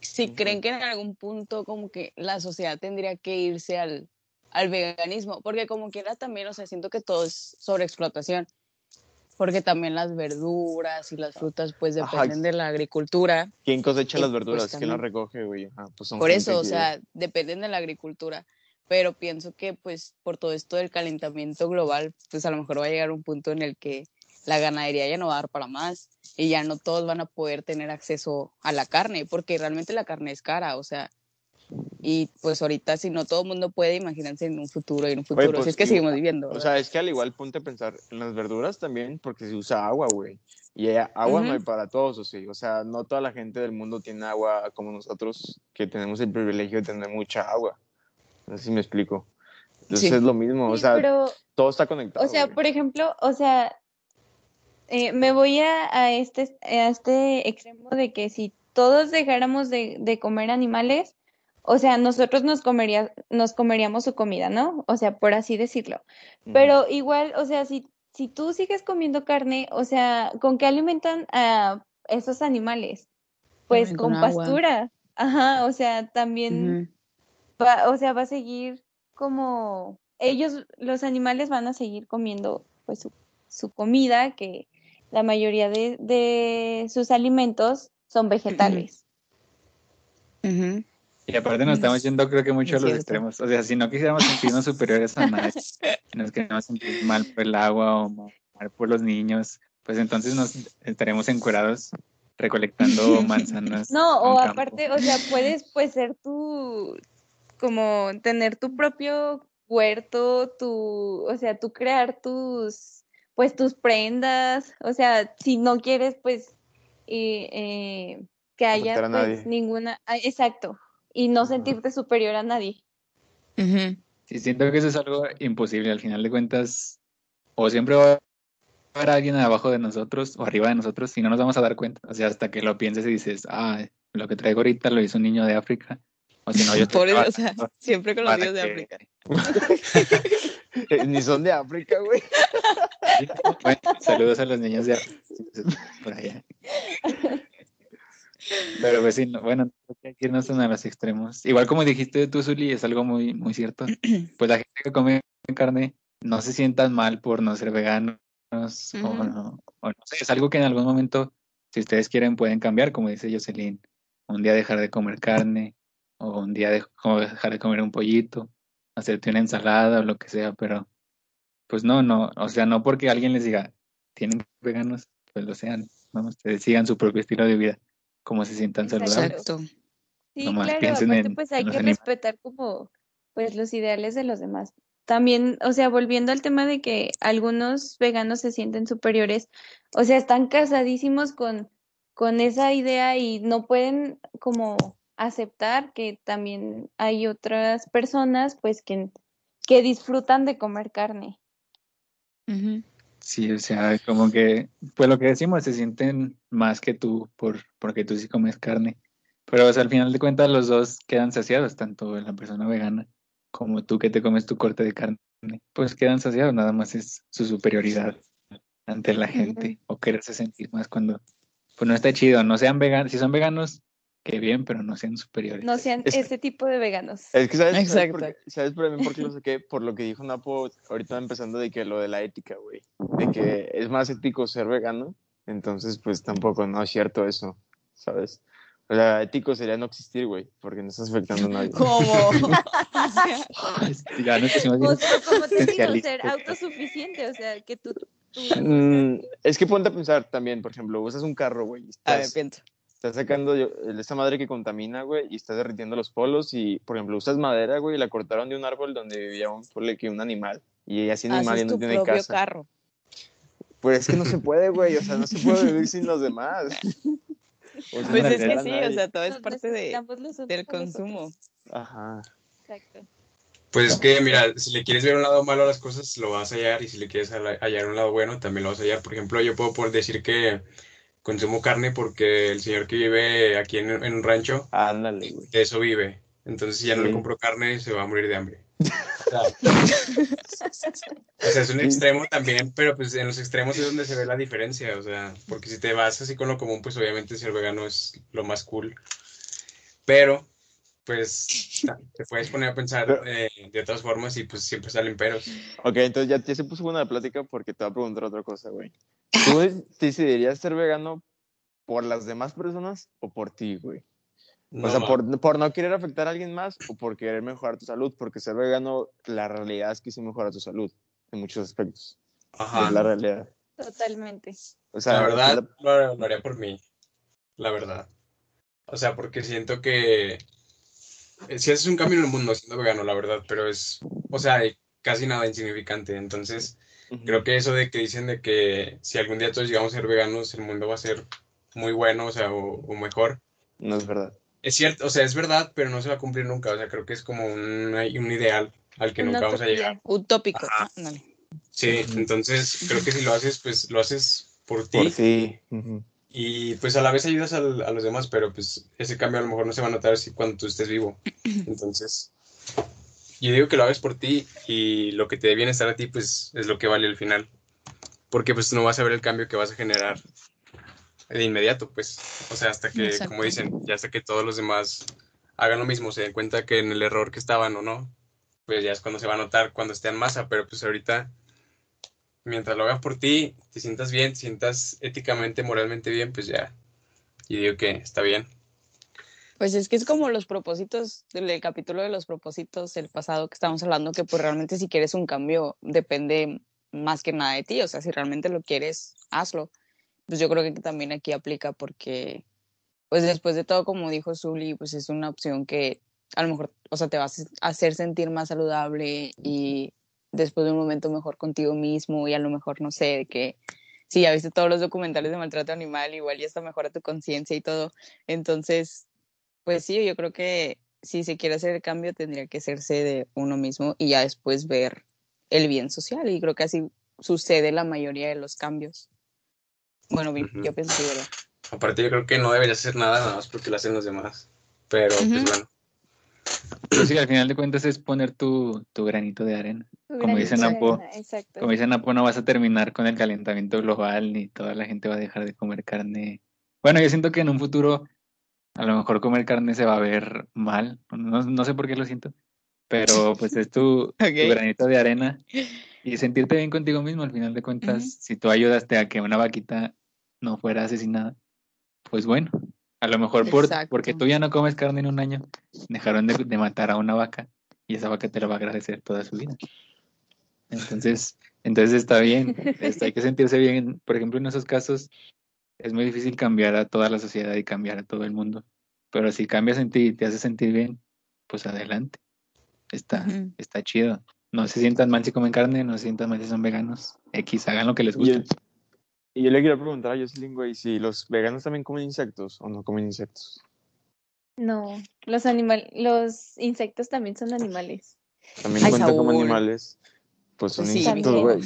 si creen que en algún punto como que la sociedad tendría que irse al, al veganismo, porque como quiera también, o sea, siento que todo es sobreexplotación, porque también las verduras y las frutas pues Ajá. dependen de la agricultura. ¿Quién cosecha Y, las pues, verduras? ¿Quién las recoge, güey? Pues son Por eso, o sea, dependen de la agricultura. Pero pienso que, pues, por todo esto del calentamiento global, pues a lo mejor va a llegar un punto en el que la ganadería ya no va a dar para más y ya no todos van a poder tener acceso a la carne, porque realmente la carne es cara, o sea, y pues ahorita si no todo el mundo puede, imagínense en un futuro, en un futuro, pues, si es que seguimos viviendo. O ¿verdad? sea, es que al igual ponte a pensar en las verduras también, porque se usa agua, güey. Y agua no hay para todos, o sí. O sea, no toda la gente del mundo tiene agua como nosotros, que tenemos el privilegio de tener mucha agua. No sé si me explico. Entonces Sí. es lo mismo, o Sí, sea, pero, todo está conectado. o sea, güey. por ejemplo, o sea, eh, me voy a, a este, a este extremo de que si todos dejáramos de, de comer animales, o sea, nosotros nos comería, nos comeríamos su comida, ¿no? O sea, por así decirlo. Pero igual, o sea, si, si tú sigues comiendo carne, o sea, ¿con qué alimentan a esos animales? Pues con pastura. Ajá, o sea, también va, o sea, va a seguir como ellos, los animales van a seguir comiendo pues su, su comida, que la mayoría de, de sus alimentos son vegetales. Y aparte nos estamos yendo creo que mucho a los cierto. extremos. O sea, si no quisiéramos sentirnos superiores a nadie, si nos queremos sentir mal por el agua o mal por los niños, pues entonces nos estaremos encuerados recolectando manzanas. No, o campo. aparte, o sea, puedes pues ser tú, como tener tu propio huerto, tu, o sea, tú crear tus, pues tus prendas, o sea, si no quieres pues eh, eh, que haya pues nadie. ninguna, ah, exacto, y no sentirte superior a nadie. Ujú. Sí, siento que eso es algo imposible. Al final de cuentas, o siempre va a haber alguien abajo de nosotros o arriba de nosotros y no nos vamos a dar cuenta. O sea, hasta que lo pienses y dices, ah, lo que traigo ahorita lo hizo un niño de África. O si no, yo estoy Por eso, o sea, siempre con los niños de que- África. Ni son de África, güey. Bueno, saludos a los niños de África, por allá. Pero pues sí, no- bueno, hay que irnos a los extremos. Igual como dijiste tú, Zuli, es algo muy, muy cierto. Pues la gente que come carne no se sientan mal por no ser veganos o, no, o no sé, es algo que en algún momento, si ustedes quieren, pueden cambiar, como dice Jocelyn, un día dejar de comer carne o un día de- dejar de comer un pollito, hacerte una ensalada o lo que sea, pero pues no, no, o sea, no porque alguien les diga, tienen que ser veganos, pues lo sean, ¿no? Ustedes sigan su propio estilo de vida, como se sientan Exacto. saludables. Exacto. Sí, Nomás claro, piensen aparte en- pues hay que animales. respetar como pues los ideales de los demás. También, o sea, volviendo al tema de que algunos veganos se sienten superiores, o sea, están casadísimos con, con esa idea y no pueden como aceptar que también hay otras personas pues que, que disfrutan de comer carne. Sí, o sea, como que, pues lo que decimos, se sienten más que tú por, porque tú sí comes carne. Pero o sea, al final de cuentas los dos quedan saciados, tanto la persona vegana como tú que te comes tu corte de carne. Pues quedan saciados, nada más es su superioridad ante la gente o quererse sentir más cuando, pues no está chido, no sean veganos, si son veganos, que bien, pero no sean superiores. No sean Es- ese tipo de veganos. Es que sabes, ¿sabes, Exacto. por, qué- ¿sabes por, mí por qué lo saqué? Por lo que dijo Napo ahorita empezando de que lo de la ética, güey. De que es más ético ser vegano. Entonces, pues tampoco, no es cierto eso, ¿sabes? O sea, ético sería no existir, güey, porque no estás afectando a nadie. ¿Cómo? Ya nos pusimos bien O sea, como te digo, ser autosuficiente, o sea, que tú... tú- Mm, es que ponte a pensar también, por ejemplo, usas un carro, güey, y A ver, estás, pienso. Estás sacando yo- esta madre que contamina, güey, y estás derritiendo los polos y, por ejemplo, usas madera, güey, y la cortaron de un árbol donde vivía un, que un animal. Y así animal ya no tu tiene propio casa. carro. Pues es que no se puede, güey, o sea, no se puede vivir sin los demás. O sea, Pues no es que sí, nadie. o sea, todo es parte de, del consumo. Ajá. Exacto. Pues es que, mira, si le quieres ver un lado malo a las cosas, lo vas a hallar, y si le quiereshala- hallar un lado bueno, también lo vas a hallar. Por ejemplo, yo puedo por decir que consumo carne porque el señor que vive aquí en, en un rancho, Ándale, güey. de eso vive. Entonces, si ya no le compro carne, se va a morir de hambre. O sea, es un extremo también, pero pues en los extremos es donde se ve la diferencia. O sea, porque si te vas así con lo común, pues obviamente ser vegano es lo más cool. Pero, pues, te puedes poner a pensar eh, de otras formas y pues siempre salen peros. Ok, entonces ya, ya se puso la plática porque te voy a preguntar otra cosa, güey. ¿Tú decidirías ser vegano por las demás personas o por ti, güey? O sea, por, por no querer afectar a alguien más o por querer mejorar tu salud, porque ser vegano, la realidad es que sí mejora tu salud en muchos aspectos. Ajá. Es la realidad. Totalmente. O sea, La verdad, lo, lo haría por mí. La verdad. O sea, porque siento que eh, si haces un cambio en el mundo siendo vegano, la verdad, pero es, o sea, casi nada insignificante. Entonces, Creo que eso de que dicen de que si algún día todos llegamos a ser veganos, el mundo va a ser muy bueno, o sea, o, o mejor. no es verdad. Es cierto, o sea, es verdad, pero no se va a cumplir nunca. O sea, creo que es como un, un ideal al que Una nunca vamos a llegar. Utópico. Sí, entonces creo que si lo haces, pues lo haces por ti. Por ti. Y pues a la vez ayudas al- a los demás, pero pues ese cambio a lo mejor no se va a notar si cuando tú estés vivo. Entonces, yo digo que lo hagas por ti y lo que te dé bienestar a ti, pues es lo que vale al final. Porque pues no vas a ver el cambio que vas a generar de inmediato, pues. O sea, hasta que, Exacto. como dicen, ya hasta que todos los demás hagan lo mismo, se den cuenta que en el error que estaban o no, pues ya es cuando se va a notar cuando esté en masa, pero pues ahorita mientras lo hagas por ti, te sientas bien, te sientas éticamente, moralmente bien, pues ya. Y digo que está bien. Pues es que es como los propósitos del capítulo de los propósitos el pasado que estábamos hablando, que pues realmente si quieres un cambio depende más que nada de ti, o sea, si realmente lo quieres, hazlo. Pues yo creo que también aquí aplica porque, pues después de todo, como dijo Zully, pues es una opción que a lo mejor, o sea, te vas a hacer sentir más saludable y después de un momento mejor contigo mismo y a lo mejor, no sé, de que si ya viste todos los documentales de maltrato animal, igual ya está mejora tu conciencia y todo. Entonces, pues sí, yo creo que si se quiere hacer el cambio tendría que hacerse de uno mismo y ya después ver el bien social y creo que así sucede la mayoría de los cambios. Bueno, vi- Ujú. yo pienso que ¿verdad? Aparte, yo creo que no deberías hacer nada nada más porque lo hacen los demás. Pero, pues Ujú. bueno. Pero sí, al final de cuentas es poner tu, tu granito de arena. Tu Como dice Napo. Como dice Napo, no vas a terminar con el calentamiento global, ni toda la gente va a dejar de comer carne. Bueno, yo siento que en un futuro a lo mejor comer carne se va a ver mal. No, no sé por qué lo siento. Pero pues es tu, granito de arena y sentirte bien contigo mismo. Al final de cuentas, si tú ayudaste a que una vaquita no fuera asesinada, pues bueno, a lo mejor por, porque tú ya no comes carne en un año, dejaron de, de matar a una vaca y esa vaca te lo va a agradecer toda su vida. Entonces, entonces está bien, este, hay que sentirse bien. Por ejemplo, en esos casos es muy difícil cambiar a toda la sociedad y cambiar a todo el mundo. Pero si cambias en ti y te hace sentir bien, pues adelante. Está, está chido. No se sientan mal si comen carne, no se sientan mal si son veganos. X, hagan lo que les Y, guste. el- y yo le quería preguntar a Jocelyn, güey, si los veganos también comen insectos o no comen insectos. No, los animal, los insectos también son animales. También Ay, cuenta como animales. Pues son Sí, insectos, güey.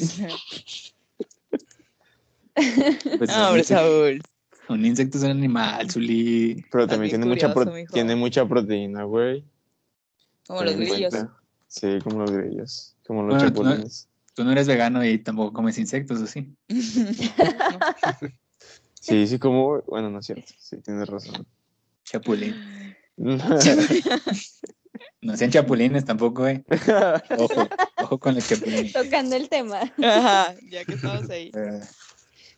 Pues No, hombre, un, insecto, Saúl. un insecto es un animal, Zuli. Pero también tiene mucha, curioso, pro- mijo. tiene mucha proteína, güey. Como los grillos. cuenta. Sí, como los grillos. Como los Bueno, tú no- chapulines. Tú no eres vegano y tampoco comes insectos, ¿o sí? Sí, sí, como. Bueno, no es cierto. Sí, tienes razón. Chapulín. No sean chapulines tampoco, eh. Ojo, ojo con los chapulines. Tocando el tema. Ajá, ya que estamos ahí. Eh,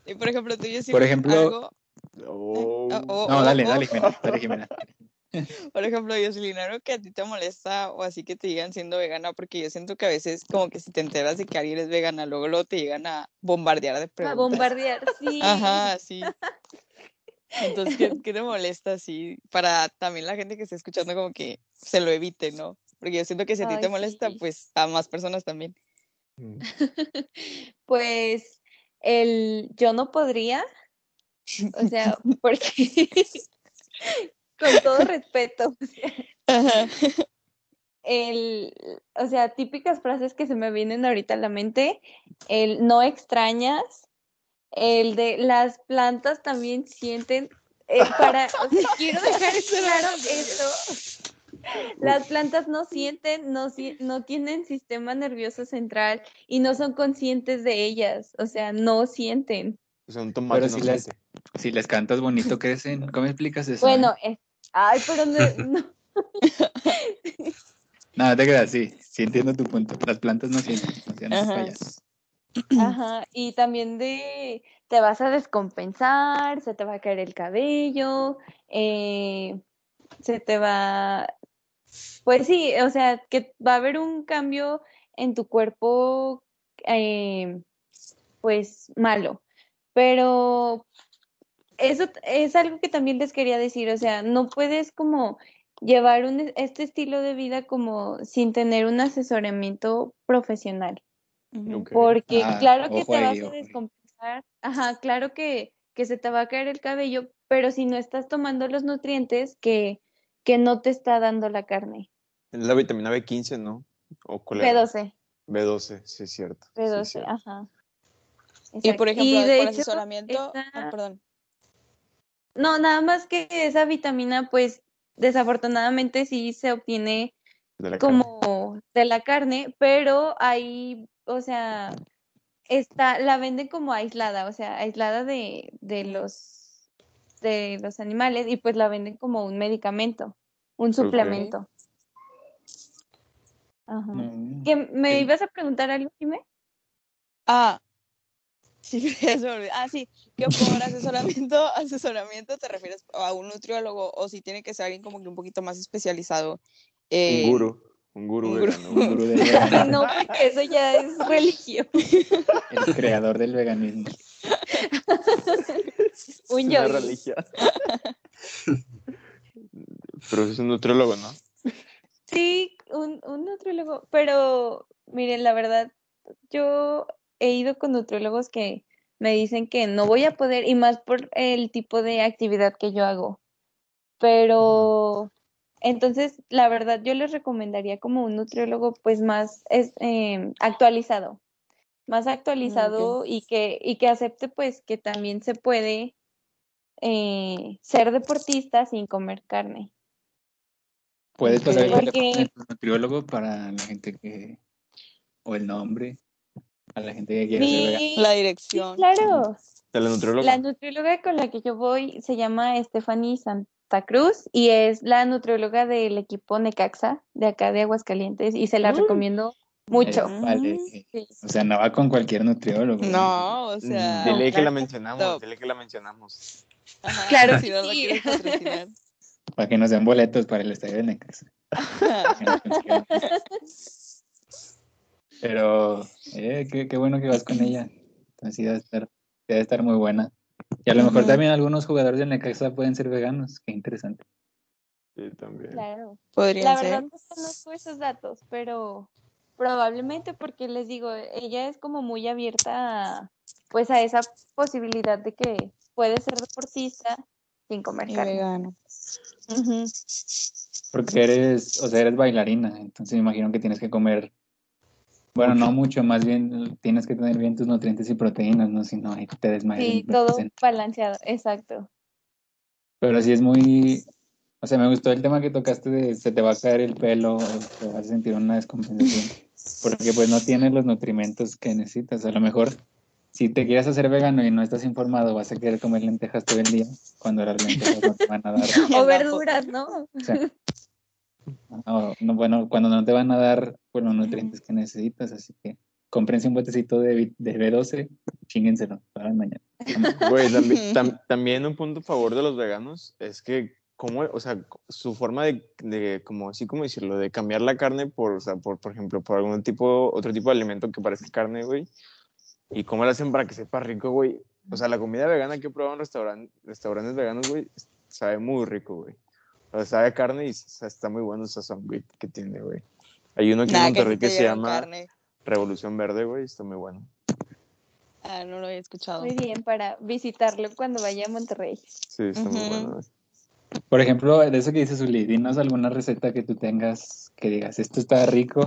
Y por ejemplo, tú, Jessy, Por ejemplo- algo- Oh. Ah, oh, No, oh, dale, oh. dale, Jimena, dale, Jimena. Por ejemplo, Jocelyn, algo que a ti te molesta o así que te digan siendo vegana, porque yo siento que a veces como que si te enteras de que alguien es vegana, luego, luego te llegan a bombardear de A preguntas. bombardear, sí. Ajá, sí. Entonces, ¿qué, qué te molesta así? Para también la gente que esté escuchando como que se lo evite, ¿no? Porque yo siento que si a ti Ay, te molesta, sí. pues a más personas también. Mm. Pues el yo no podría, o sea, porque con todo respeto, o sea, Ajá. el, o sea, típicas frases que se me vienen ahorita a la mente, el no extrañas, el de las plantas también sienten, eh, para, o sea, quiero dejar claro esto. Las plantas no sienten, no, si- no tienen sistema nervioso central y no son conscientes de ellas, o sea, no sienten. O sea, un tomate Pero no si las- siente. Si les cantas bonito, crecen. ¿Cómo explicas eso? Bueno, eh? ay, pero no, no, No, no te creas, sí. Sí entiendo tu punto. Las plantas no sienten, no sean Ajá. payasos. Ajá, y también de te vas a descompensar, se te va a caer el cabello, eh, se te va, pues sí, o sea, que va a haber un cambio en tu cuerpo, eh, pues malo, pero eso es algo que también les quería decir, o sea, no puedes como llevar un, este estilo de vida como sin tener un asesoramiento profesional. Porque Ah, claro que te ahí, vas a descompensar, ajá, claro que, que se te va a caer el cabello, pero si no estás tomando los nutrientes que, que no te está dando la carne. Es la vitamina B15, ¿no? O cuál era? B12, B12, sí, es cierto. sí, es B12, cierto. ajá. Y por ejemplo, de por hecho, asesoramiento, ah, perdón. no, nada más que esa vitamina, pues desafortunadamente sí se obtiene De carne. como de la carne, pero ahí, o sea, está, la venden como aislada, o sea, aislada de, de los de los animales y pues la venden como un medicamento, un suplemento. Ajá. No. ¿Que ¿Me Sí. ibas a preguntar algo, Jimé? Ah, sí. Ah, sí, que por asesoramiento, asesoramiento te refieres a un nutriólogo o si tiene que ser alguien como que un poquito más especializado. Un gurú. Un gurú un gurú. vegano. Un del. No, porque eso ya es religión. El creador del veganismo. Un Es una religión. Pero es un nutriólogo, ¿no? Sí, un, un nutriólogo, pero miren, la verdad, yo he ido con nutriólogos que me dicen que no voy a poder, y más por el tipo de actividad que yo hago. Pero entonces, la verdad, yo les recomendaría como un nutriólogo pues más es, em, actualizado, más actualizado y que, y que acepte pues que también se puede eh, ser deportista sin comer carne. Puedes pasar el Porque- tu nutriólogo para la gente que. O el nombre. A la gente que quiere ser. Mi- La Sí, dirección. claro. De la nutrióloga. La nutrióloga con la que yo voy se llama Stephanie Santa Cruz y es la nutrióloga del equipo Necaxa de acá de Aguascalientes y se la Mm. recomiendo mucho. Eh, vale. Sí. O sea, no va con cualquier nutriólogo. No, o sea. Mm, Dile que la mencionamos, Top. dile que la mencionamos. ajá, Claro si no la sí. patrocinar. Para que nos den boletos para el estadio de Necaxa. Pero, eh, qué, qué bueno que vas con ella. Entonces, sí debe estar, debe estar muy buena. Y a lo mejor también algunos jugadores de Necaxa pueden ser veganos. Qué interesante. Sí, también. Claro. Podrían La ser. verdad no conozco esos datos, pero probablemente porque les digo, ella es como muy abierta a, pues a esa posibilidad de que puede ser deportista sin comer Y carne. vegano. Porque eres, o sea, eres bailarina, entonces me imagino que tienes que comer, bueno, no mucho, más bien tienes que tener bien tus nutrientes y proteínas, ¿no? Si no, ahí te desmayas. Sí, todo presente. balanceado, exacto. Pero sí es muy, o sea, me gustó el tema que tocaste de se te va a caer el pelo, o te vas a sentir una descompensación, porque pues no tienes los nutrimentos que necesitas. A lo mejor, si te quieres hacer vegano y no estás informado, vas a querer comer lentejas todo el día, cuando lentejas no te van a dar. O verduras, ¿no? o sea, no, no, bueno, cuando no te van a dar pues, los nutrientes que necesitas, así que cómprense un botecito de, vi- de B12, chíngenselo para mañana. Güey, también, tam- también un punto a favor de los veganos es que, como, o sea, su forma de, de, como así como decirlo, de cambiar la carne por, o sea, por, por ejemplo, por algún tipo, otro tipo de alimento que parezca carne, güey, y cómo lo hacen para que sepa rico, güey. O sea, la comida vegana que he probado en restauran- restaurantes veganos, güey, sabe muy rico, güey. O sea, sabe a carne y o sea, está muy bueno el sazón, güey, que tiene, güey. Hay uno aquí Nada, en que Monterrey sí te que se llama carne. Revolución Verde, güey, está muy bueno. Ah, no lo había escuchado. Muy bien, para visitarlo cuando vaya a Monterrey. Sí, está muy Ujú. bueno, güey. Por ejemplo, de eso que dices, Uli, dinos alguna receta que tú tengas que digas, esto está rico,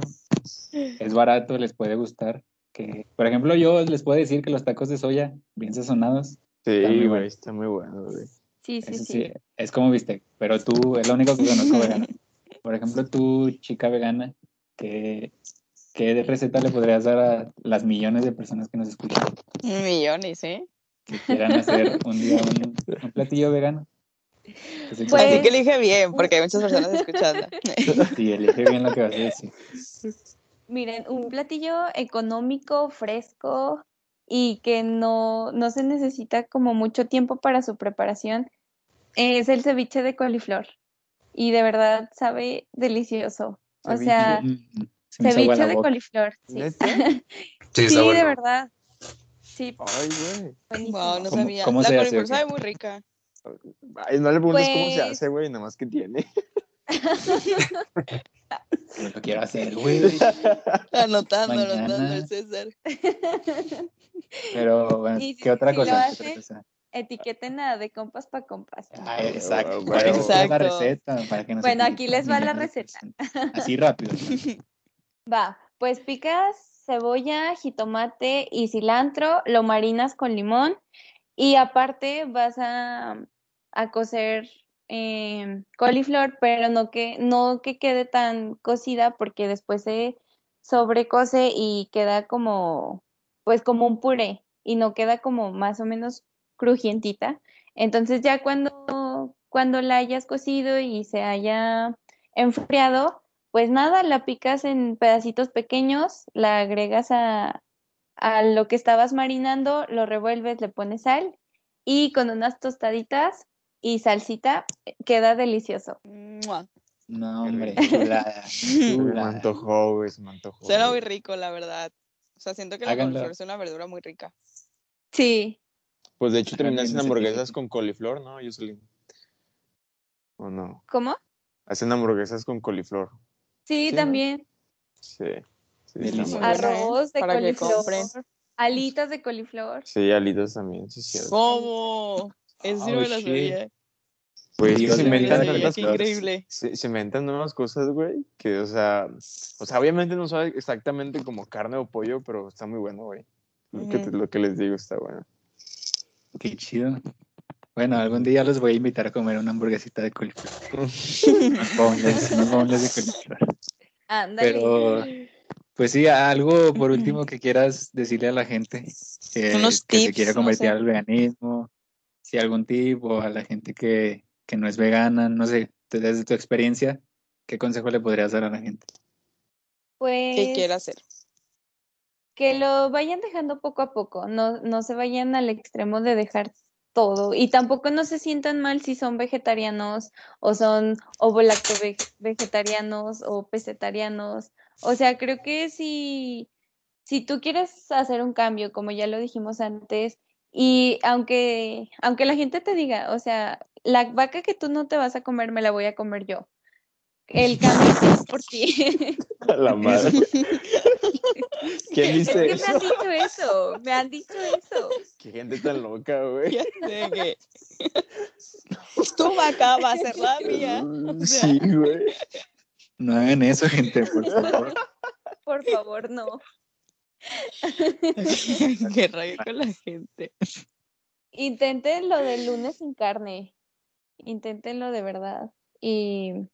es barato, les puede gustar. Que, por ejemplo, yo les puedo decir que los tacos de soya, bien sazonados, Sí, Está muy güey, bueno. está muy bueno, güey. Sí, sí, eso sí. sí, es como viste, pero tú, es lo único que conozco vegano. Por ejemplo, tú, chica vegana, ¿qué, ¿qué receta le podrías dar a las millones de personas que nos escuchan Millones, ¿eh? que quieran hacer un día un, un platillo vegano? Pues, Así que elige bien, porque hay muchas personas escuchando. Sí, elige bien lo que vas a decir. Miren, un platillo económico, fresco y que no, no se necesita como mucho tiempo para su preparación es el ceviche de coliflor. Y de verdad sabe delicioso. O Ceviche. sea, Mm, se ceviche de coliflor. Sí. Sí, de verdad. Sí, Ay, güey. Wow, no ¿Cómo- sabía. cómo la coliflor sabe muy rica. Ay, no le preguntes cómo se Pues- hace, güey, nada más que tiene. Lo quiero hacer, güey. Anotando, Mañana. anotando el César. Pero, bueno, si- ¿qué otra si cosa? ¿Qué hace-? Etiqueten a de compas pa' compas. Ah, exacto. Bueno, Para la Exacto. receta. Para que no se Bueno, aquí les va la receta. Así rápido. Va, pues picas cebolla, jitomate y cilantro, lo marinas con limón y aparte vas a, a cocer em, coliflor, pero no que, no que quede tan cocida porque después se sobrecose y queda como, pues como un puré y no queda como más o menos crujientita. Entonces ya cuando, cuando la hayas cocido y se haya enfriado, pues nada, la picas en pedacitos pequeños, la agregas a, a lo que estabas marinando, lo revuelves, le pones sal y con unas tostaditas y salsita queda delicioso. Mua. No, hombre, chulada. Me antojó, güey, se me antojó. Suena muy rico, la verdad. O sea, siento que la Háganlo. coliflor es una verdura muy rica. Sí, Pues de hecho también en hamburguesas con coliflor, ¿no, Jocelyn? ¿O no? ¿cómo? Hacen hamburguesas con coliflor. Sí, Sí, ¿no? también. Sí. Arroz. De Para coliflor, alitas de coliflor. Sí, alitas también, sí, es cierto. ¿Cómo? No Oh, me lo shit. sabía. Güey, es que Dios se No inventan qué increíble. se, se inventan nuevas cosas, güey, que, o sea, o sea, obviamente no sabe exactamente como carne o pollo, pero está muy bueno, güey. Lo, que lo que les digo está bueno. Qué chido. Bueno, algún día los voy a invitar a comer una hamburguesita de coliflor. Boneless, unos boneless de coliflor. Ándale. Pero, pues sí, algo por último que quieras decirle a la gente que, Unos que se tips, quiere no convertir sé. al veganismo, si algún tip o a la gente que, que no es vegana, no sé, desde tu experiencia, ¿qué consejo le podrías dar a la gente? Pues ¿Qué quiere hacer? que lo vayan dejando poco a poco, no, no se vayan al extremo de dejar todo y tampoco no se sientan mal si son vegetarianos o son ovo-lacto ve- vegetarianos o pesetarianos. O sea, creo que si, si tú quieres hacer un cambio, como ya lo dijimos antes, y aunque, aunque la gente te diga, o sea, la vaca que tú no te vas a comer, me la voy a comer yo. El cambio es por ti. A la madre. ¿Quién Es dice que me eso? han dicho eso, me han dicho eso. Qué gente tan loca, güey. Ya sé que Tu vaca va a ser la mía. Sea, Sí, güey. No hagan eso, gente, por favor. Por favor, no. Qué rayo con la gente. Intenten lo del lunes sin carne. Inténtenlo de verdad. Y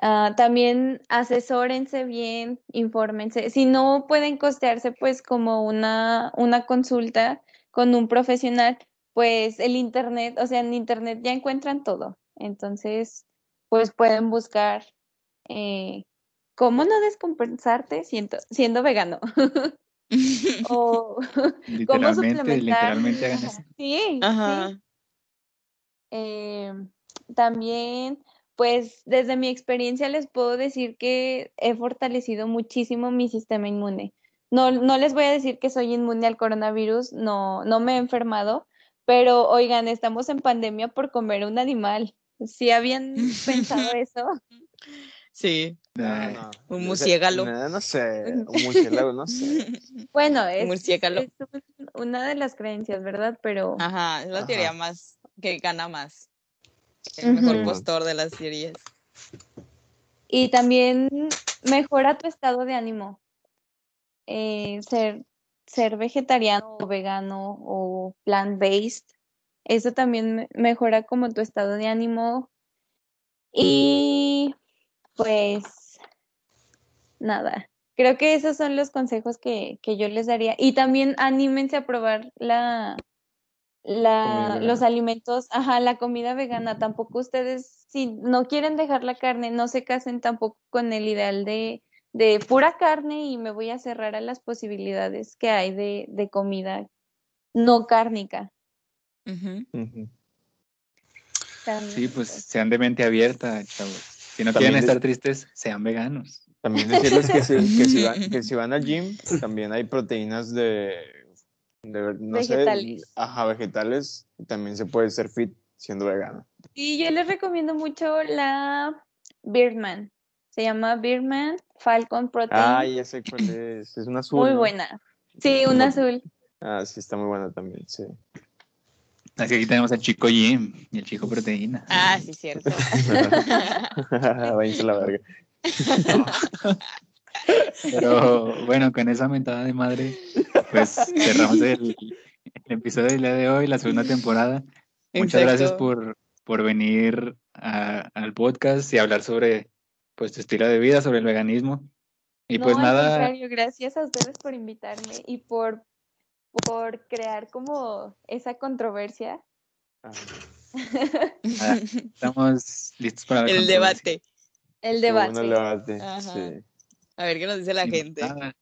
ah, también asesórense bien, infórmense. Si no pueden costearse, pues como una, una consulta con un profesional, pues el internet, o sea, en internet ya encuentran todo. Entonces, pues pueden buscar eh, cómo no descompensarte siendo, siendo vegano. o cómo suplementar. literalmente hagan eso. Sí, sí. Eh, también, pues desde mi experiencia les puedo decir que he fortalecido muchísimo mi sistema inmune. No, no les voy a decir que soy inmune al coronavirus, no, no me he enfermado, pero oigan, estamos en pandemia por comer un animal. ¿Sí habían pensado eso? Sí. No, no. Un murciélago. No, no sé, un murciélago, no sé. Bueno, es, una de las creencias, ¿verdad? Pero Ajá, es la Ajá. teoría más que gana más. El mejor postor de las teorías. Y también mejora tu estado de ánimo. Eh, ser, ser vegetariano o vegano o plant-based, eso también me- mejora como tu estado de ánimo. Y pues nada, creo que esos son los consejos que, que yo les daría. Y también anímense a probar la, la, los alimentos, ajá, la comida vegana. Tampoco ustedes, si no quieren dejar la carne, no se casen tampoco con el ideal de, de pura carne y me voy a cerrar a las posibilidades que hay de, de comida no cárnica. Sí, pues sean de mente abierta, chavos. Si no También quieren es- estar tristes, sean veganos. También decirles que si, que, si van, que si van al gym, también hay proteínas de, de no Vegetales. sé, ajá, vegetales. También se puede ser fit siendo vegano. Y yo les recomiendo mucho la Birdman. Se llama Birdman Falcon Protein. Ah, ya sé cuál es. Es una azul. muy ¿no? buena. Sí, un Como- azul. Ah, sí, está muy buena también, sí. Así que aquí tenemos al chico Jim y el chico proteína. Ah, sí, cierto. Váyanse a la verga. Pero bueno, con esa mentada de madre, pues cerramos el, el episodio del día de hoy, la segunda temporada. Muchas gracias Exacto. por, por venir a- al podcast y hablar sobre pues tu estilo de vida, sobre el veganismo. Y no, pues nada, contrario, gracias a ustedes por invitarme y por, por crear como esa controversia. Ah, estamos listos para El debate. El debate. el debate. Sí. A ver qué nos dice la Y pues gente. nada,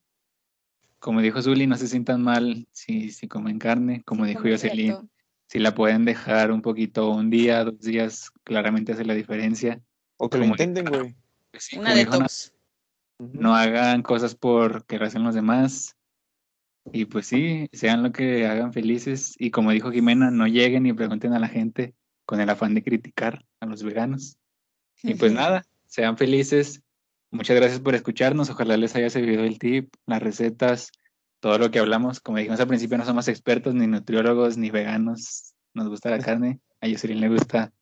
Como dijo Zuli, no se sientan mal si, si comen carne. Como dijo Como Jocelyn, si la pueden dejar un poquito, un día, dos días, claramente hace la diferencia. O que lo Como intenten, güey. Sí, Una dijo detox. Ujú. no hagan cosas por que lo hacen los demás. Y pues sí, sean lo que hagan felices. Y como dijo Jimena, no lleguen y pregunten a la gente con el afán de criticar a los veganos. Y pues nada, sean felices. Muchas gracias por escucharnos. Ojalá les haya servido el tip, las recetas, todo lo que hablamos. Como dijimos al principio, no somos expertos, ni nutriólogos, ni veganos. Nos gusta la carne. A Jocelyn le gusta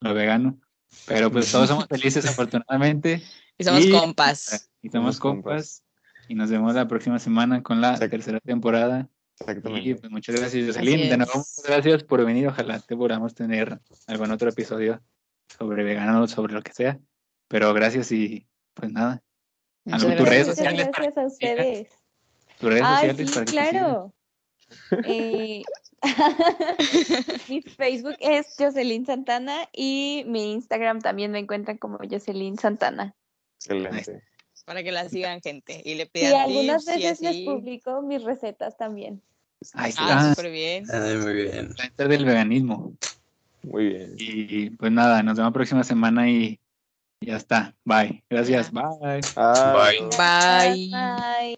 lo vegano. Pero pues todos somos felices, afortunadamente. Y somos Y- compas. Y somos Somos compas. compas. Y nos vemos la próxima semana con la Exacto. tercera temporada. Y Exactamente. pues muchas gracias, Jocelyn. De nuevo, muchas gracias por venir. Ojalá te podamos tener algún otro episodio sobre vegano, sobre lo que sea. Pero gracias y pues nada. Muchas algo- tus redes gracias. sociales para gracias a ustedes. Tus redes Ay, sociales sí, para que claro. Eh, mi Facebook es Jocelyn Santana y mi Instagram también me encuentran como Jocelyn Santana. Excelente. Para que la sigan, gente. Y le Y pidan algunas tips y veces les publico mis recetas también. Ahí Ah, está. súper bien. Ay, muy bien. la gente del veganismo. Muy bien. Y pues nada, nos vemos la próxima semana y ya está. Bye. Gracias. Bye. Bye. Bye. Bye.